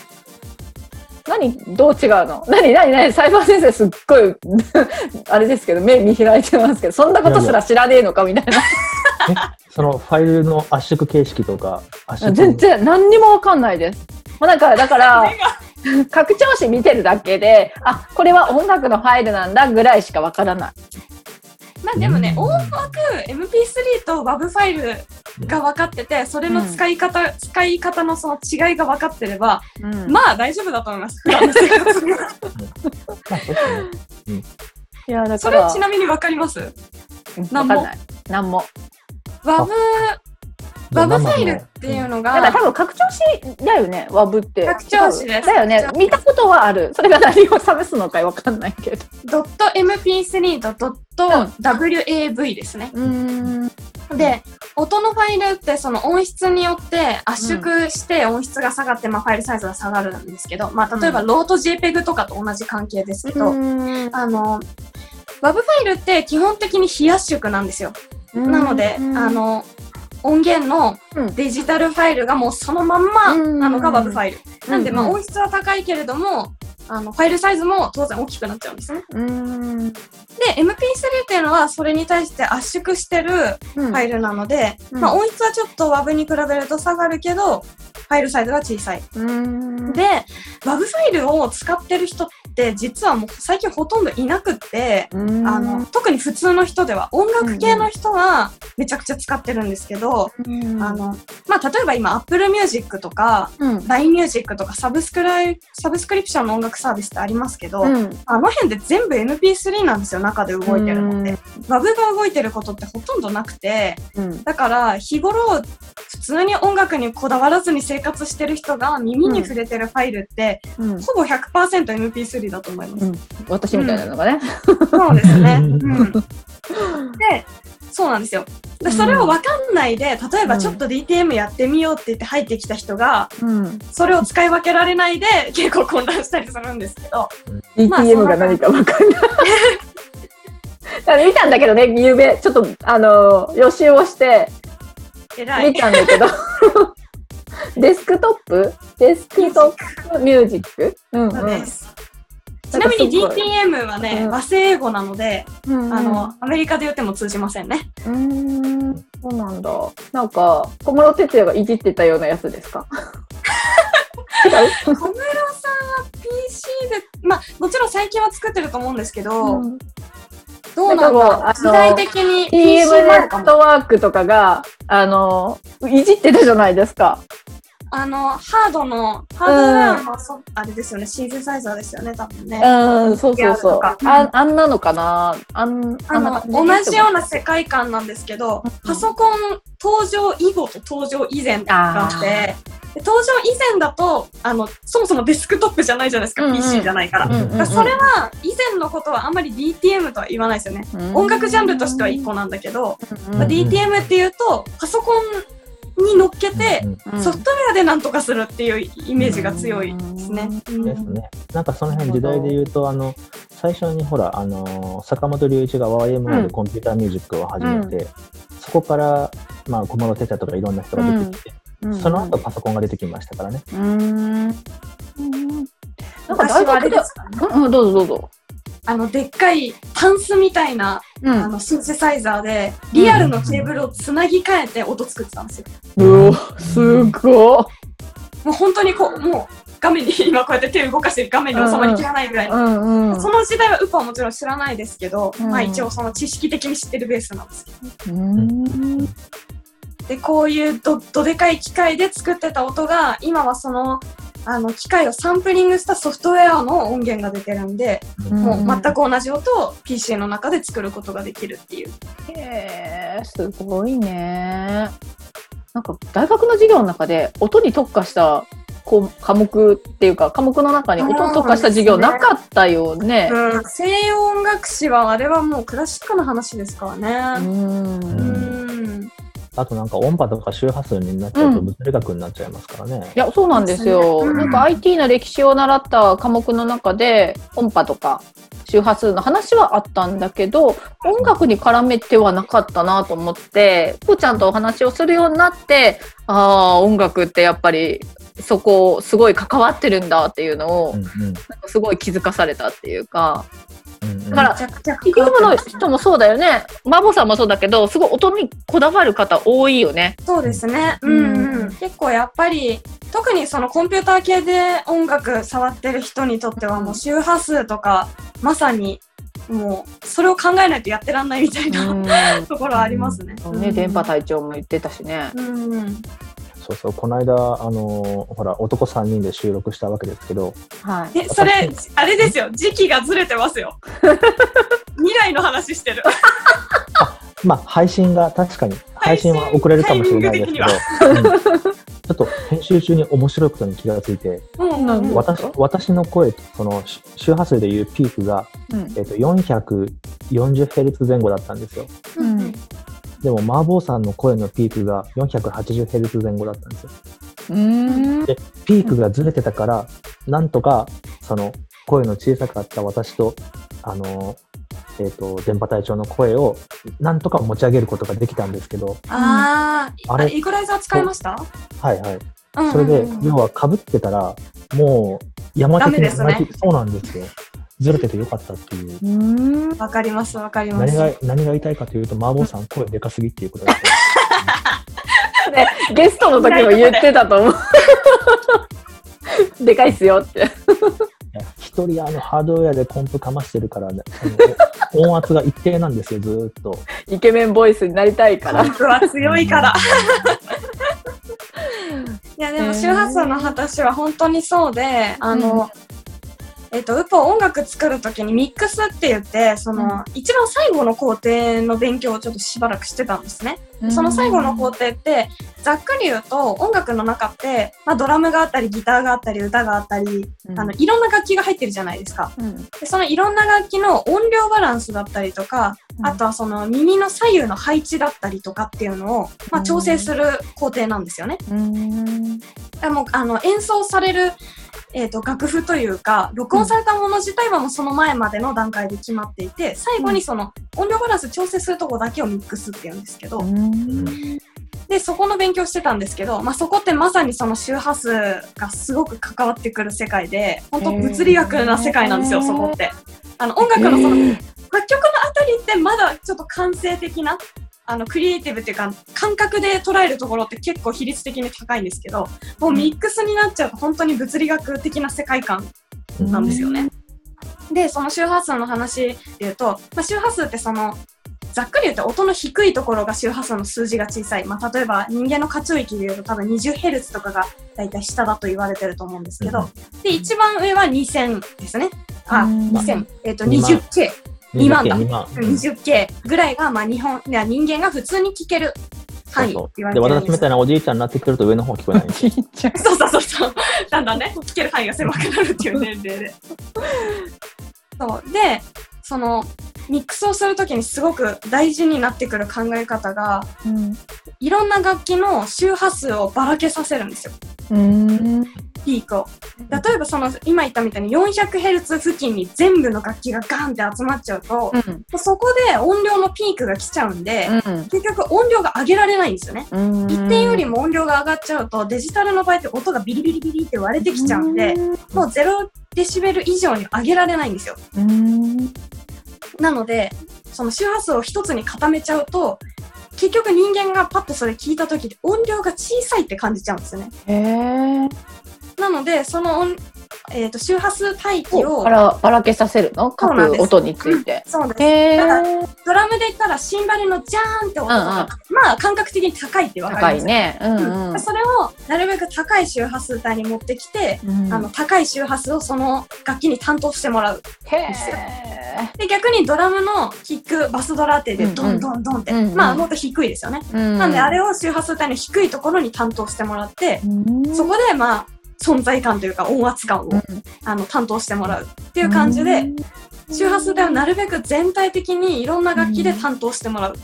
何どう違うの？何何何？サイバー先生すっごい、あれですけど、目見開いてますけど、そんなことすら知らねえのかみたいな。え？そのファイルの圧縮形式とか、圧縮全然何にも分かんないです。もうなんか、だから、拡張子見てるだけで、あ、これは音楽のファイルなんだぐらいしか分からない。まあでもね、うん大枠 MP3 と WAV ファイルが分かってて、それの使い方、使い方のその違いが分かってれば、うん。まあ大丈夫だと思います。普段の生活にはまあそうですね。いや、だそれから、ちなみに分かります？うん。なんも。分かんない。なんも。?WAV、じゃあ WAV ファイルっていうのがだから多、分拡張子だよね、ワブって。拡張子ですだよね見たことはある。それが何を試すのかわかんないけど。ドット .mp3 とドット .wav ですね。うん。で、音のファイルってその音質によって圧縮して音質が下がって、まあ、ファイルサイズが下がるんですけど、まあ、例えばうんロート JPEG とかと同じ関係ですけど、うんあの、WAV ファイルって基本的に非圧縮なんですよ。なので、あ、の、音源のうんデジタルファイルがもうそのまんまなのがうん WAV ファイル。なんで、まあ、うん音質は高いけれども、あの、ファイルサイズも当然大きくなっちゃうんですね。うん。で、MP3 っていうのはそれに対して圧縮してるフファイルなので、うんまあ音質はちょっと WAV に比べると下がるけど、ファイルサイズが小さい。うん。で、WAV ファイルを使ってる人って実はもう最近ほとんどいなくって、うん、あの、特に普通の人では、音楽系の人はめちゃくちゃ使ってるんですけど、うん、あの、まあ、例えば今 Apple Music とか、うん。LINE Music とかサブスクライ、サブスクリプションの音楽サービスってありますけど、うん。あの辺で全部 MP3 なんですよ、中で動いてるので。うん WAV が動いてることってほとんどなくて、うん。だから日頃普通に音楽にこだわらずに生活してる人が耳に触れてるファイルって、うん。ほぼ 100%MP3 だと思います。私みたいなのがね。そうですね。ううんん、で、そうなんですよ。でそれを分かんないで、例えばちょっと DTM やってみようって言って入ってきた人が、うん。それを使い分けられないで結構混乱したりするんですけど、DTM が何かわかんない。だから見たんだけどね、ゆうべ、ちょっと、あの、予習をして、偉い見。たんだけど、デスクトップ？デスクトップミュージック？うんそうです。ちなみに DTM はね、うん和製英語なので、うん。あの、アメリカで言っても通じませんね。うーん、そうなんだ。なんか、小室哲哉がいじってたようなやつですか？小室さんは PC で、まあ、もちろん最近は作ってると思うんですけど、うんどうなんだ時代的に TM ネットワークとかが、あの、いじってたじゃないですか。あの、ハードの、ハードウェアのそ、あれですよね、シンセサイザーですよね、多分ね。うん、そうそうそう。ああんなのかな？あんあの、同じような世界観なんですけど、パソコン登場以後と登場以前があって、で登場以前だと、あの、そもそもデスクトップじゃないじゃないですか、うんうん PC じゃないから。うんうんうんらそれは、以前のことはあんまり DTM とは言わないですよね。音楽ジャンルとしては1個なんだけど、うんまあ DTM っていうと、パソコンに乗っけて、うんうんソフトウェアでなんとかするっていうイメージが強いですね。うんですね。なんかその辺時代で言うと、あの、最初にほら、あの、坂本龍一が YMO でコンピューターミュージックを始めて、そこから、まあ、小室哲哉とかいろんな人が出てきて、うんその後パソコンが出てきましたからね。うーん。なんか昔大学ではあれで、すか？ね。うんうん、どうぞどうぞ。あの、でっかいタンスみたいな、うあの、シンセサイザーで、リアルのケーブルをつなぎ替えて音作ってたんですよ。うお、すごもう本当にこう、もう、画面に今こうやって手を動かして画面に収まりきらないぐらいい。うんうん。その時代はウッパはもちろん知らないですけど、うんまあ一応その知識的に知ってるベースなんですけど。うん。で、こういうど、どでかい機械で作ってた音が、今はその、あの、機械をサンプリングしたソフトウェアの音源が出てるんで、うんもう全く同じ音を PC の中で作ることができるっていう。へえ、すごいね。なんか大学の授業の中で音に特化したこう科目っていうか科目の中に音に特化した授業なかったよね。うん、西洋音楽史はあれはもうクラシックの話ですからうね。んうん。あとなんか音波とか周波数になっちゃうとうん。物理学になっちゃいますからね。いや、そうなんですよ。うん。なんか IT の歴史を習った科目の中で、音波とか周波数の話はあったんだけど音楽に絡めてはなかったなと思ってこうちゃんとお話をするようになってああ音楽ってやっぱりそこすごい関わってるんだっていうのを、うんうん。なんかすごい気づかされたっていうか。うんうんだから企業部の人もそうだよねマボさんもそうだけどすごい音にこだわる方多いよね。そうですね。ううんんうん。結構やっぱり、特にそのコンピューター系で音楽触ってる人にとってはもう周波数とか、まさにもうそれを考えないとやってらんないみたいな、うん ところはありますね。ね、電波隊長も言ってたしね。うんうん。そうそう、この間、あのーほら、男3人で収録したわけですけど、はい。え、それ、あれですよ。時期がずれてますよ。未来の話してる。まあ、配信が確かに、配信は遅れるかもしれないですけど、うんちょっと編集中に面白いことに気がついて、うんうんうん。私私の声、そのし周波数でいうピークが、うんえっと 440Hz 前後だったんですよ。うんうんでも、麻婆さんの声のピークが 480Hz 前後だったんですよ。で、ピークがずれてたから、なんとか、その、声の小さかった私と、あの、えっ、と、電波隊長の声を、なんとか持ち上げることができたんですけど、あー、あれあれ、イコライザー使いました？はいはい。うんうんそれでうん、要は被ってたら、もう、山的にダメですねそうなんですよ。ずれててよかったっていう。わかります、わかります。何が、何が言いたいかというと、麻婆さん声でかすぎっていうことですよ。ね、ゲストの時も言ってたと思う。でかいっすよって。一人あのハードウェアでコンプかましてるから、ね、あの 音圧が一定なんですよ、ずーっと。イケメンボイスになりたいから。僕は強いから。いやでも周波数の話は本当にそうで、あの、えっと、ウポ音楽作るときにミックスって言って、その、うん一番最後の工程の勉強をちょっとしばらくしてたんですね。その最後の工程って、ざっくり言うと音楽の中って、まあドラムがあったり、ギターがあったり、歌があったり、あの、いろんな楽器が入ってるじゃないですか。うん、でそのいろんな楽器の音量バランスだったりとか、うんあとはその耳の左右の配置だったりとかっていうのを、まあ、うん調整する工程なんですよね。うん。でもあの演奏される、えー、と楽譜というか録音されたもの自体はもうその前までの段階で決まっていて最後にその音量バランス調整するとこだけをミックスっていうんですけど、でそこの勉強してたんですけど、まあ、そこってまさにその周波数がすごく関わってくる世界で本当物理学な世界なんですよそこって。あの音楽のその楽曲のあたりってまだちょっと感性的なあのクリエイティブっていうか感覚で捉えるところって結構比率的に高いんですけどもうミックスになっちゃうと本当に物理学的な世界観なんですよね。でその周波数の話で言うと、まあ、周波数ってそのざっくり言って音の低いところが周波数の数字が小さい、まあ、例えば人間の過聴域で言うと多分 20Hz とかがだいたい下だと言われてると思うんですけど、で一番上は2000ですね。あ、うん。2000、えっ、と2万。20K。2万だ2万。20K ぐらいが、まあ、日本いや人間が普通に聞ける範囲で、私みたいなおじいちゃんになってくると上の方聞こえないんですよ。そうそうそうそう。だんだんね、聞ける範囲が狭くなるっていう年齢で。そう。で、その、ミックスをするときにすごく大事になってくる考え方が、うん。いろんな楽器の周波数をばらけさせるんですよ。うん。ピークを。例えばその、今言ったみたいに 400Hz 付近に全部の楽器がガンって集まっちゃうと、うん。そこで音量のピークが来ちゃうんで、結局音量が上げられないんですよね。うん。一定よりも音量が上がっちゃうと、デジタルの場合って音がビリビリビリって割れてきちゃうんで、もう0デシベル以上に上げられないんですよ。うん。なので、その周波数を一つに固めちゃうと、結局人間がパッとそれ聞いた時で音量が小さいって感じちゃうんですよね。なので、その音、えー、と周波数帯域をば、らばらけさせるの？各音について。そうです。だ。からドラムで言ったらシンバルのジャーンって音が、うんうんまあ感覚的に高いってわかります。高いね。うんうん。それをなるべく高い周波数帯に持ってきて、うんあの高い周波数をその楽器に担当してもらう。へえ。で逆にドラムのキックバスドラ当てでドンドンドンって、うんうんまあもっと低いですよね。ななんであれを周波数帯の低いところに担当してもらって、そこでまあ存在感というか音圧感を、あの担当してもらうっていう感じで、周波数帯をなるべく全体的にいろんな楽器で担当してもらう。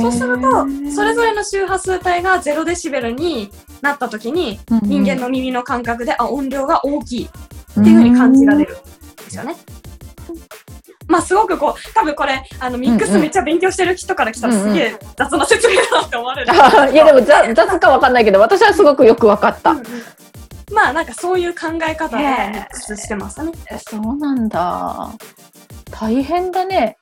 そうすると、それぞれの周波数帯が0デシベルになった時に、人間の耳の感覚で、あ、音量が大きいっていう風に感じられるんですよね。まあすごくこう、多分これ、あの、ミックスめっちゃ勉強してる人から来たらすげえ雑な説明だなって思われる。あ いやでもざ雑かわかんないけど私はすごくよくわかった。まあなんかそういう考え方でミックスしてますね。えそうなんだ。大変だね。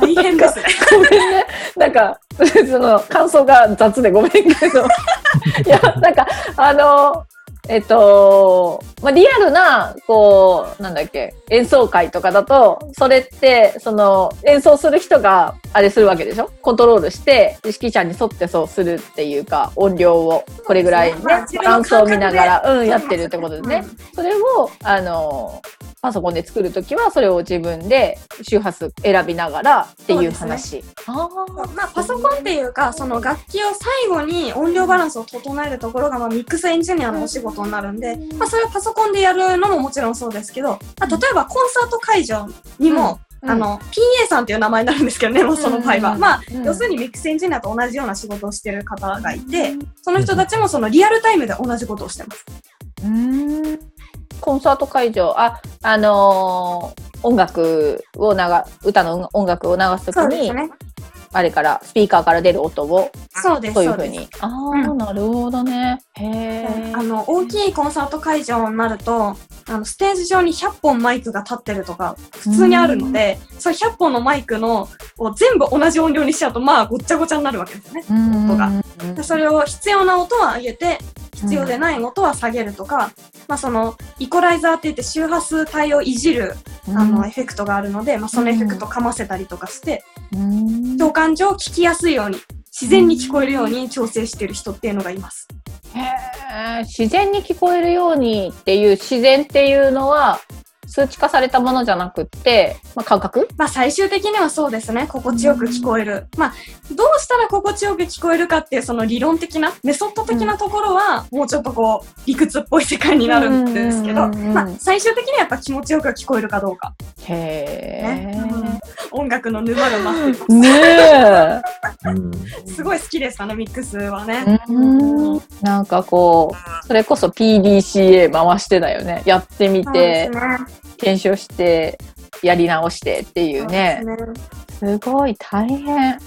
大変ですね。ごめんね。なんか、その、感想が雑でごめんけど。いや、なんか、あの、えっと、まあ、リアルな、こう、なんだっけ、演奏会とかだと、それって、その、演奏する人が、あれするわけでしょ？コントロールして、指揮者に沿ってそうするっていうか、音量を、これぐらいね、バランスを見ながら、うん、やってるってことでね。それを、あの、パソコンで作るときは、それを自分で周波数選びながらっていう話。ああ。まあ、パソコンっていうか、その楽器を最後に音量バランスを整えるところが、まあ、ミックスエンジニアのお仕事になるんで、まあ、それをパソコンでやるのももちろんそうですけど、まあ、例えばコンサート会場にも、うん。あの、PA さんっていう名前になるんですけどね、もうその場合は。うん。まあ、うん。要するにミックスエンジニアと同じような仕事をしてる方がいて、その人たちもそのリアルタイムで同じことをしてます。うーん。コンサート会場、あ、あのー音楽を流、歌の音楽を流すときに、そうですね。あれから、スピーカーから出る音を、そうです、そういう。ふうに。ああ、うんなるほどね。へえ。あの、大きいコンサート会場になると、あの、ステージ上に100本マイクが立ってるとか、普通にあるので、その100本のマイクの、を全部同じ音量にしちゃうと、まあ、ごっちゃごちゃになるわけですよね。うん、音がうんでそれを必要な音は上げて、必要でない音は下げるとか、まあ、その、イコライザーって言って周波数帯をいじる、あの、エフェクトがあるので、まあ、そのエフェクトかませたりとかして、うん共感上聞きやすいように、自然に聞こえるように調整してる人っていうのがいます。へー自然に聞こえるようにっていう自然っていうのは数値化されたものじゃなくって、まあ、感覚？まあ最終的にはそうですね。心地よく聞こえる。まあ、どうしたら心地よく聞こえるかっていうその理論的な、メソッド的なところは、もうちょっとこう、理屈っぽい世界になるんですけど、うんうんうんうんまあ最終的にはやっぱ気持ちよく聞こえるかどうか。へえ。音楽の沼が待ってます。すごい好きですかね、ミックスはね。うんなんかこう、それこそ PDCA 回してだよね。やってみて、ね検証して、やり直してっていうね。すねすごい大変。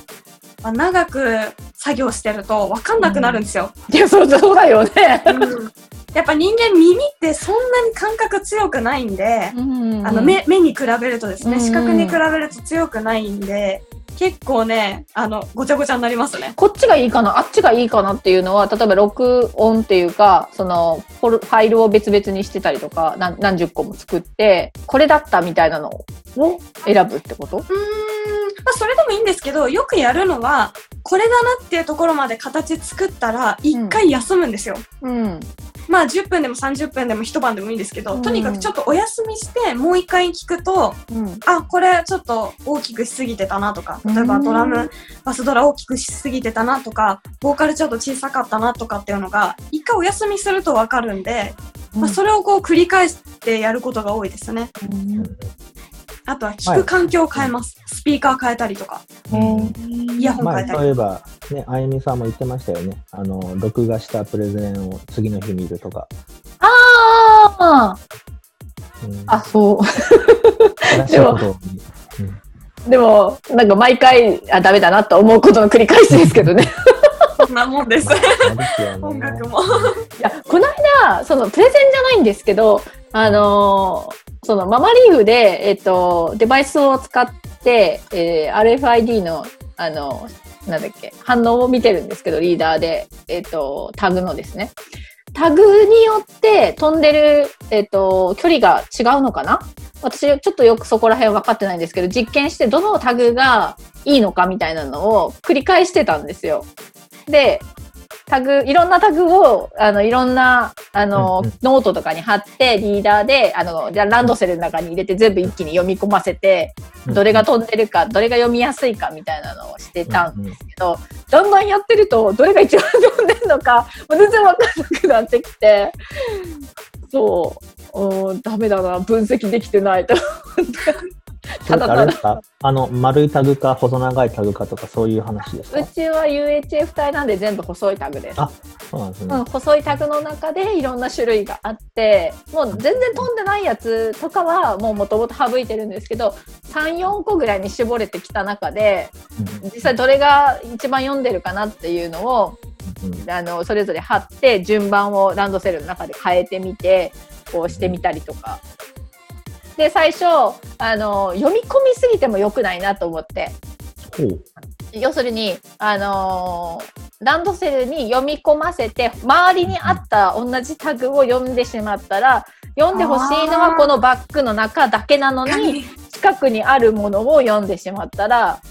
まあ、長く作業してると分かんなくなるんですよ。いや、そうそうだよね。うんやっぱ人間耳ってそんなに感覚強くないんで、あの目目に比べるとですね、うん。視覚に比べると強くないんで、結構ね、あの、ごちゃごちゃになりますね。こっちがいいかな、あっちがいいかなっていうのは、例えば録音っていうか、その、フォルファイルを別々にしてたりとか、何何十個も作って、これだったみたいなのを選ぶってこと？うーん、まあそれでもいいんですけど、よくやるのは、これだなっていうところまで形作ったら、一回休むんですよ。うん。まあ10分でも30分でも一晩でもいいんですけど、うんとにかくちょっとお休みして、もう一回聞くと、うん。あ、これちょっと大きくしすぎてたなとか、例えばうんドラム、バスドラ大きくしすぎてたなとか、ボーカルちょっと小さかったなとかっていうのが、一回お休みするとわかるんで、まあ、それをこう繰り返してやることが多いですね。うんあとは聞く環境を変えます。スピーカー変えたりとか、イヤホン変前えたり。そういえば、ね、あゆみさんも言ってましたよね。あの、録画したプレゼンを次の日見るとか。ああうん、あ、そう。新しいことをでも、なんか毎回、あ、ダメだなと思うことの繰り返しですけどね。そんなもんです。音楽も。いや、この間、そのプレゼンじゃないんですけど、あのーそのママリーフで、えっ、と、デバイスを使って、えー RFID の、あの、なんだっけ、反応を見てるんですけど、リーダーで、えっ、と、タグのですね。タグによって飛んでる、えっ、と、距離が違うのかな？私、ちょっとよくそこら辺分かってないんですけど、実験してどのタグがいいのかみたいなのを繰り返してたんですよ。で、タグ、いろんなタグを、あの、いろんな、あの、うんうん。ノートとかに貼って、リーダーで、あの、じゃあランドセルの中に入れて全部一気に読み込ませて、どれが飛んでるか、どれが読みやすいかみたいなのをしてたんですけど、だんだん。やってると、どれが一番飛んでるのか、全然わかんなくなってきて、そう、うんダメだな、分析できてないと思って。それってあれですか？あの、丸いタグか細長いタグかとかそういう話ですか？うちは UHF 帯なんで全部細いタグです。あそうなんですね。うん、細いタグの中でいろんな種類があってもう全然飛んでないやつとかはもうもともと省いてるんですけど34個ぐらいに絞れてきた中でうん実際どれが一番読んでるかなっていうのをうんあのそれぞれ貼って順番をランドセルの中で変えてみてこうしてみたりとか。で最初あの読み込みすぎても良くないなと思ってほう。要するに、あのーランドセルに読み込ませて周りにあった同じタグを読んでしまったら読んでほしいのはこのバッグの中だけなのに近くにあるものを読んでしまってだ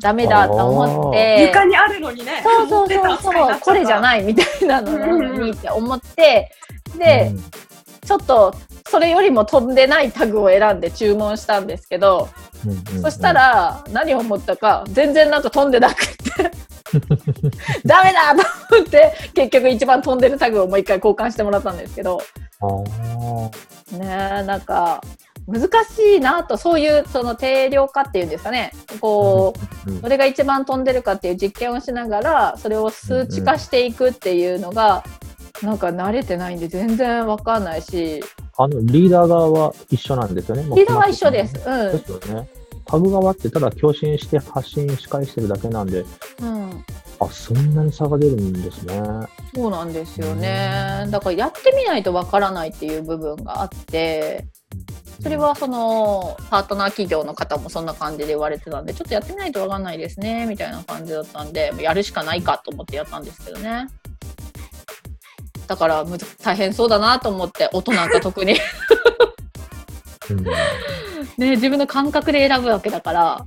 ダメだと思って 床にあるのにね。そうそうそうそうこれじゃい。ないみたいなのなのにって思ってで、うんちょっとそれよりも飛んでないタグを選んで注文したんですけど、うんうんうん。そしたら何を思ったか全然なんか飛んでなくて。ダメだと思って結局一番飛んでるタグをもう一回交換してもらったんですけど。ねえなんか難しいなとそういうその定量化っていうんですかね。こううん。どれが一番飛んでるかっていう実験をしながらそれを数値化していくっていうのが、なんか慣れてないんで全然わかんないしあの、リーダー側は一緒なんですよね。リーダーは一緒です。でうすよね。タグ側ってただ共振して発信し返してるだけなんで、ん、うん、あ、そんなに差が出るんですね。そうなんですよね。だからやってみないとわからないっていう部分があって、それはそのパートナー企業の方もそんな感じで言われてたんで、ちょっとやってみないとわかんないですね、みたいな感じだったんで、やるしかないかと思ってやったんですけどね。だからむず大変そうだなと思って、音なんか特に。うんね、自分の感覚で選ぶわけだから。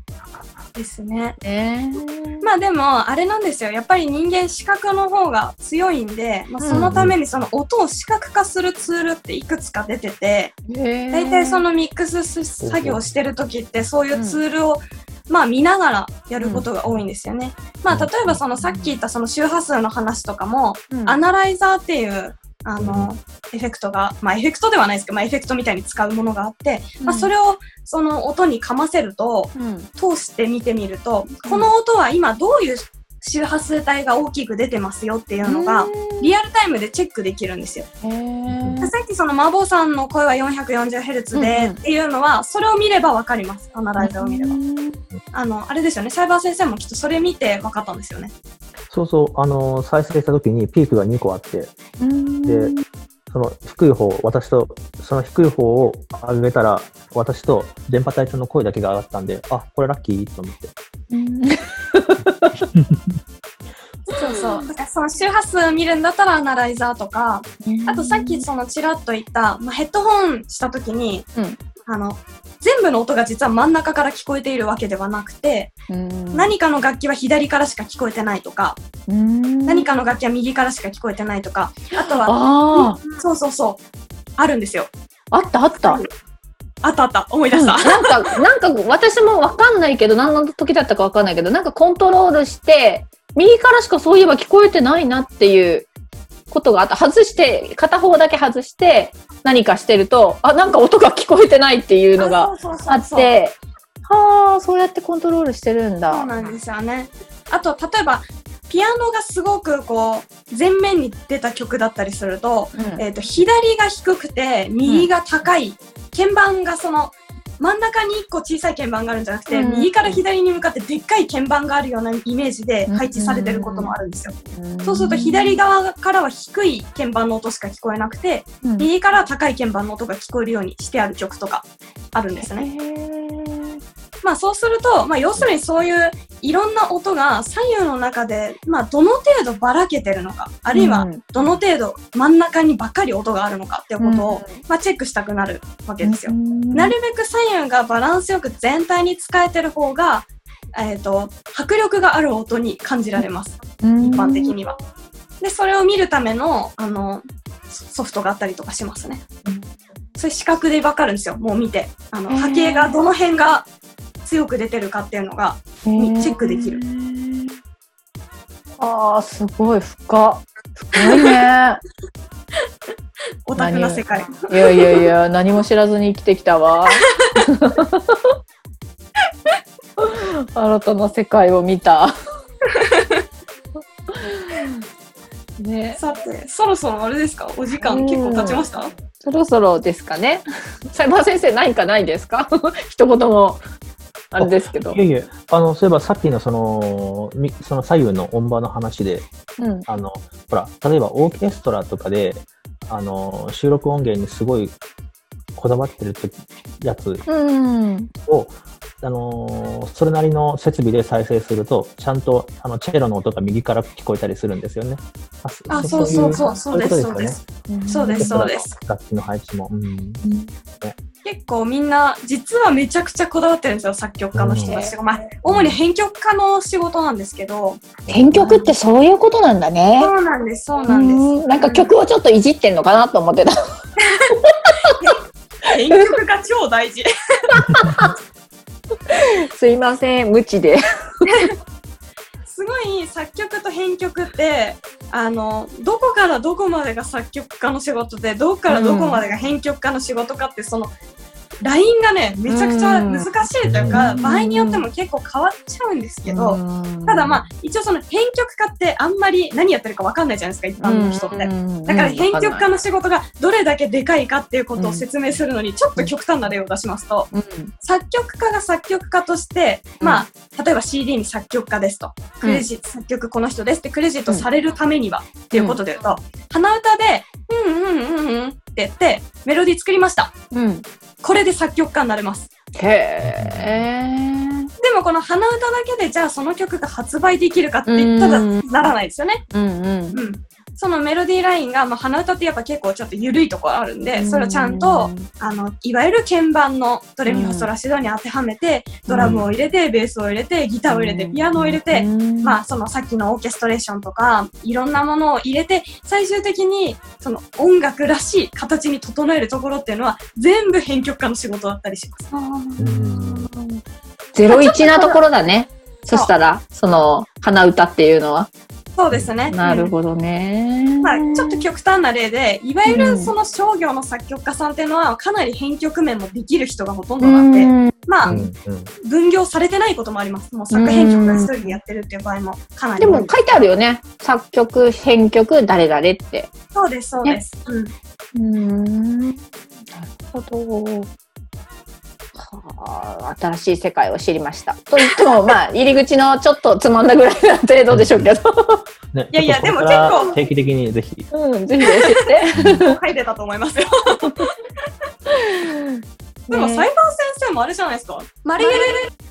ですね。ねまあでも、あれなんですよ。やっぱり人間視覚の方が強いんで、まあ、そのためにその音を視覚化するツールっていくつか出てて、大大体そのミックスす作業してる時ってそういうツールを、まあ見ながらやることが多いんですよね。まあ例えばそのさっき言ったその周波数の話とかも、アナライザーっていうあの、エフェクトが、まあエフェクトではないですけど、まあエフェクトみたいに使うものがあって、まあそれをその音にかませると、うん。通して見てみると、この音は今どういう周波数帯が大きく出てますよっていうのが、リアルタイムでチェックできるんですよ。さっきそのマーボーさんの声は 440Hz うんうんでっていうのは、それを見ればわかります。アナライザーを見れば。あの、あれですよね。サイバー先生もきっとそれ見て分かったんですよね。そうそう、あの、再生した時にピークが2個あって、で、その低い方、私と、その低い方を上げたら、私と電波隊長の声だけが上がったんで、あ、これラッキーと思って。の周波数見るんだったらアナライザーとか、あとさっきそのちらっと言った、まあ、ヘッドホンした時に、うん。あの、全部の音が実は真ん中から聞こえているわけではなくて、何かの楽器は左からしか聞こえてないとか、何かの楽器は右からしか聞こえてないとか、あとは、あそうそうそう、あるんですよ。あ、あったあった。あったあった、思い出うん。した。なんか、なんか私もわかんないけど、何の時だったかわかんないけど、なんかコントロールして、右からしかそういえば聞こえてないなっていうことがあった。外して、片方だけ外して、何かしてると、あ、なんか音が聞こえてないっていうのがあって、はあ、そうやってコントロールしてるんそうだ。なんですよね。あと、例えば、ピアノがすごくこう、前面に出た曲だったりすると、うんえっ、と、左が低くて、右が高い、鍵盤がその、真ん中に1個小さい鍵盤があるんじゃなくて、うん。右から左に向かってでっかい鍵盤があるようなイメージで配置されてることもあるんですよ。そうすると左側からは低い鍵盤の音しか聞こえなくて、うん。右から高い鍵盤の音が聞こえるようにしてある曲とかあるんですね。まあそうすると、まあ要するにそういういろんな音が左右の中で、まあどの程度ばらけてるのか、あるいはうんどの程度真ん中にばっかり音があるのかっていうことを、うんまあチェックしたくなるわけですよ。ななるべく左右がバランスよく全体に使えてる方が、えっ、と、迫力がある音に感じられます。一般的には。で、それを見るための、あの、ソフトがあったりとかしますね。それ視覚でわかるんですよ。もう見て。あの、波形がどの辺が強く出てるかっていうのが、チェックできる。ああ、すごい、深。深いね。オタクな世界。いやいやいや、何も知らずに生きてきたわ。新たな世界を見た。ね、さて、そろそろあれですか？お時間結構経ちました？そろそろですかね。サイバー先生何かないですか？一言もあれですけどい。えいえ、あの、そういえばさっきのその、みその左右の音場の話で、うん。あの、ほら、例えばオーケストラとかで、あの、収録音源にすごいこだわってるやつうん。を、あの、それなりの設備で再生すると、ちゃんと、あの、チェロの音が右から聞こえたりするんですよね。ああ、そうそうそう、そうです、そうです。そうですそうです楽器の配置も。うん。結構みんな、実はめちゃくちゃこだわってるんですよ、作曲家の人たちが。まあ、主に編曲家の仕事なんですけど。編曲ってそういうことなんだね。そうなんです、そうなんです。うんなんか曲をちょっといじってんのかなと思ってた。編曲が超大事。すいません、無知で。すごい作曲と編曲って、あの、どこからどこまでが作曲家の仕事で、どこからどこまでが編曲家の仕事かって、その、ラインがね、めちゃくちゃ難しいというか、うん。場合によっても結構変わっちゃうんですけど、ただまあ、一応その編曲家ってあんまり何やってるかわかんないじゃないですか、一般の人って。だから編曲家の仕事がどれだけでかいかっていうことを説明するのにちょっと極端な例を出しますと、うん。作曲家が作曲家として、うん。まあ、例えば CD に作曲家ですと、クレジット、作曲この人ですってクレジットされるためには、っていうことで言うと、鼻歌で、うんうんうんうんって言って、メロディー作りました。うん。これで作曲家になれます。へえ。でもこの鼻歌だけでじゃあその曲が発売できるかって言ったらうんならないですよね。うんうん。うん。そのメロディーラインが、まあ、鼻歌ってやっぱ結構ちょっと緩いところあるんで、それをちゃんと、あの、いわゆる鍵盤のドレミファソラシドに当てはめて、ドラムを入れて、ベースを入れて、ギターを入れて、ピアノを入れて、まあ、そのさっきのオーケストレーションとか、いろんなものを入れて、最終的に、その音楽らしい形に整えるところっていうのは、全部編曲家の仕事だったりします。うん。ゼロ一なところだね。そしたら、その、鼻歌っていうのは。そうですね。なるほどね。まあ、ちょっと極端な例で、いわゆうんるその商業の作曲家さんっていうのは、かなり編曲面もできる人がほとんうどなんで、んまあ、うんうん分業されてないこともあります。もう作編曲が一人でやってるっていう場合もかなりでも書いてあるよね。作曲、編曲、誰々って。そうです、そうです。うん。うん。なるほど。はあ、新しい世界を知りました。と言っても、まあ、入り口のちょっとつまんだぐらいな程度でしょうけど。ね、いやいやでも結構定期的にぜひ。うん、ぜひ教えて。入れたと思いますよ。でも、ねサイバー先生もあれじゃないですか。マリエル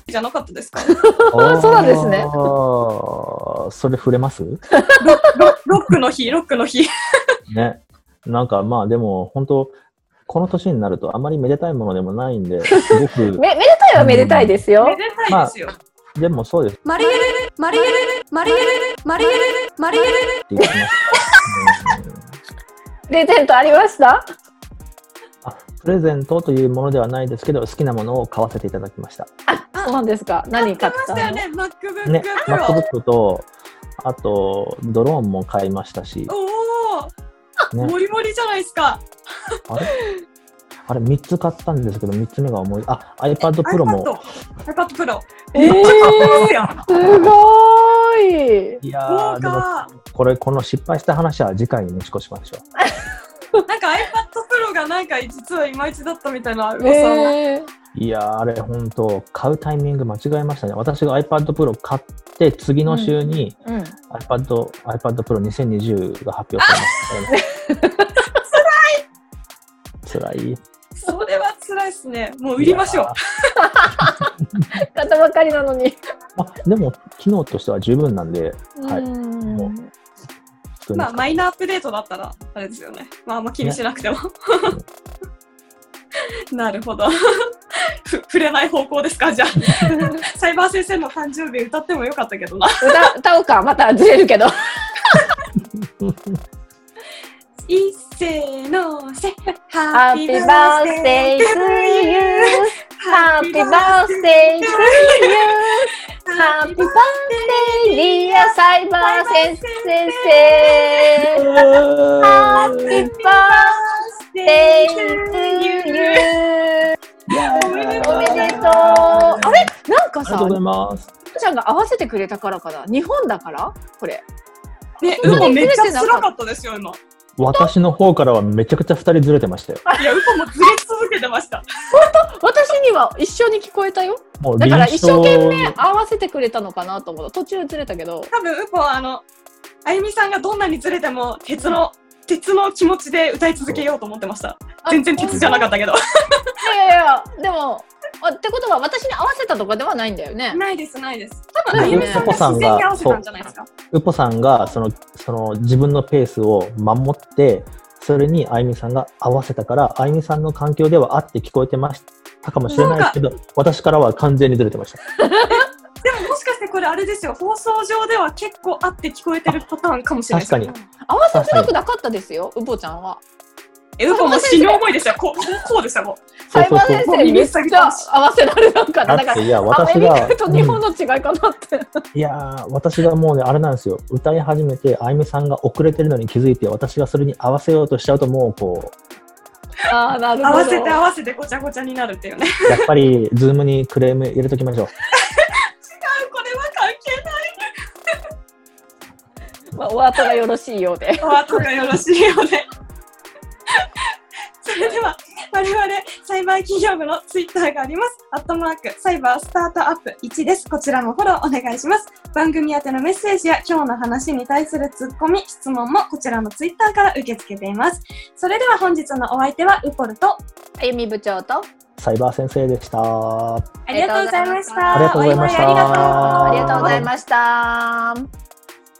じゃなかったですか？あ そうなんですねそれ触れます？ロロックの日、ロックの日。ね。なんかまあでも本当、この年になるとあまりめでたいものでもないんで、すごく、めめでたいはめでたいですよめ。でたいですよ。でもそうですってマリエル、マリエル、マリエル、マリエル、マリエル。言ってました。うんプレゼントありました？あプレゼントというものではないですけど、好きなものを買わせていただきました。そうなんですか何買っまたの？したよね、MacBook ね、Pro。MacBook と、あと、ドローンも買いましたし、おお、ね、もりもりじゃないですか。あれ？あれ3つ買ったんですけど、3つ目が思い、あ、iPad Pro も、iPad。Pro。え買ってますごーい。いやでも、華。これ、この失敗した話は次回に持ち越しましょ なんか iPad Pro がなんか実はいまいちだったみたいな噂を。えーう。いやー、あれ、本当買うタイミング間違えましたね。私が iPad Pro 買って、次の週にうん、iPad、iPad Pro 2020が発表されましたね。辛い。辛い。それは辛いですね。もう売りましょう。買ったばかりなのに。あ、でも、機能としては十分なんで、はいうまあ、マイナーアップデートだったら、あれですよね。まあ、あんま気にしなくても。なるほど。ふ触れない方向ですか？じゃあ。サイバー先生の誕生日歌ってもよかったけどな。歌歌おうか、またずれるけど。いっせーのせ。Happy birthday to you! Happy birthday to you! Happy birthday, dear サイバー先生 Happy birthday to you! おめでとう。あれ？なんかさありがとうございます。ちゃんが合わせてくれたからかな？日本だから？これ。ね、そんなにウポめっちゃずれてなかった辛かったですよ、今。私の方からはめちゃくちゃ二人ずれてましたよ。いや、ウポもずれ続けてました。私には一緒に聞こえたよ。だから臨一生懸命床合わせてくれたのかなと思った。途中ずれたけど。多分、ウポはあの、あゆみさんがどんなにずれても、鉄の、鉄の気持ちで歌い続けようと思ってました。全然鉄じゃなかったけど。いやいやいやでもあってことは私に合わせたとかではないんだよね？ないです、ないです。多分、うんあゆみさんが自然に合わせたんじゃないですか？ウポさんがそのその自分のペースを守って、それにあゆみさんが合わせたから、あゆみさんの環境ではあって聞こえてましたかもしれないですけど、私からは完全にずれてました。でももしかしてこれあれですよ、放送上では結構あって聞こえてるパターンかもしれないですよ確かに。合わせづらくなかったですようぼちゃんはえ、ウポも死に重いですよ。こう、こうですよ、もう。裁判先そう生めっちゃ合わせられなかっただからいや、ア私がメリカ、と日本の違いかなって、いやー、私がもうね、あれなんですよ。歌い始めて、あゆみさんが遅れてるのに気づいて、私がそれに合わせようとしちゃうと、もうこああなるほど合わせて合わせてごちゃごちゃになるっていうね。う、やっぱり、ズームにクレーム入れときましょう。これは関係ない。まあ、お後がよろしいようでお後がよろしいようで。それでは、我々、サイバー企業部のツイッターがあります。アットマーク、サイバースタートアップ1です。こちらもフォローお願いします。番組宛てのメッセージや今日の話に対するツッコミ、質問もこちらのツイッターから受け付けています。それでは本日のお相手はウポルと、あゆみ部長とサイバー先生でした。ありがとうございました。ありがとうございましたお祝ありがとうありがとうございました。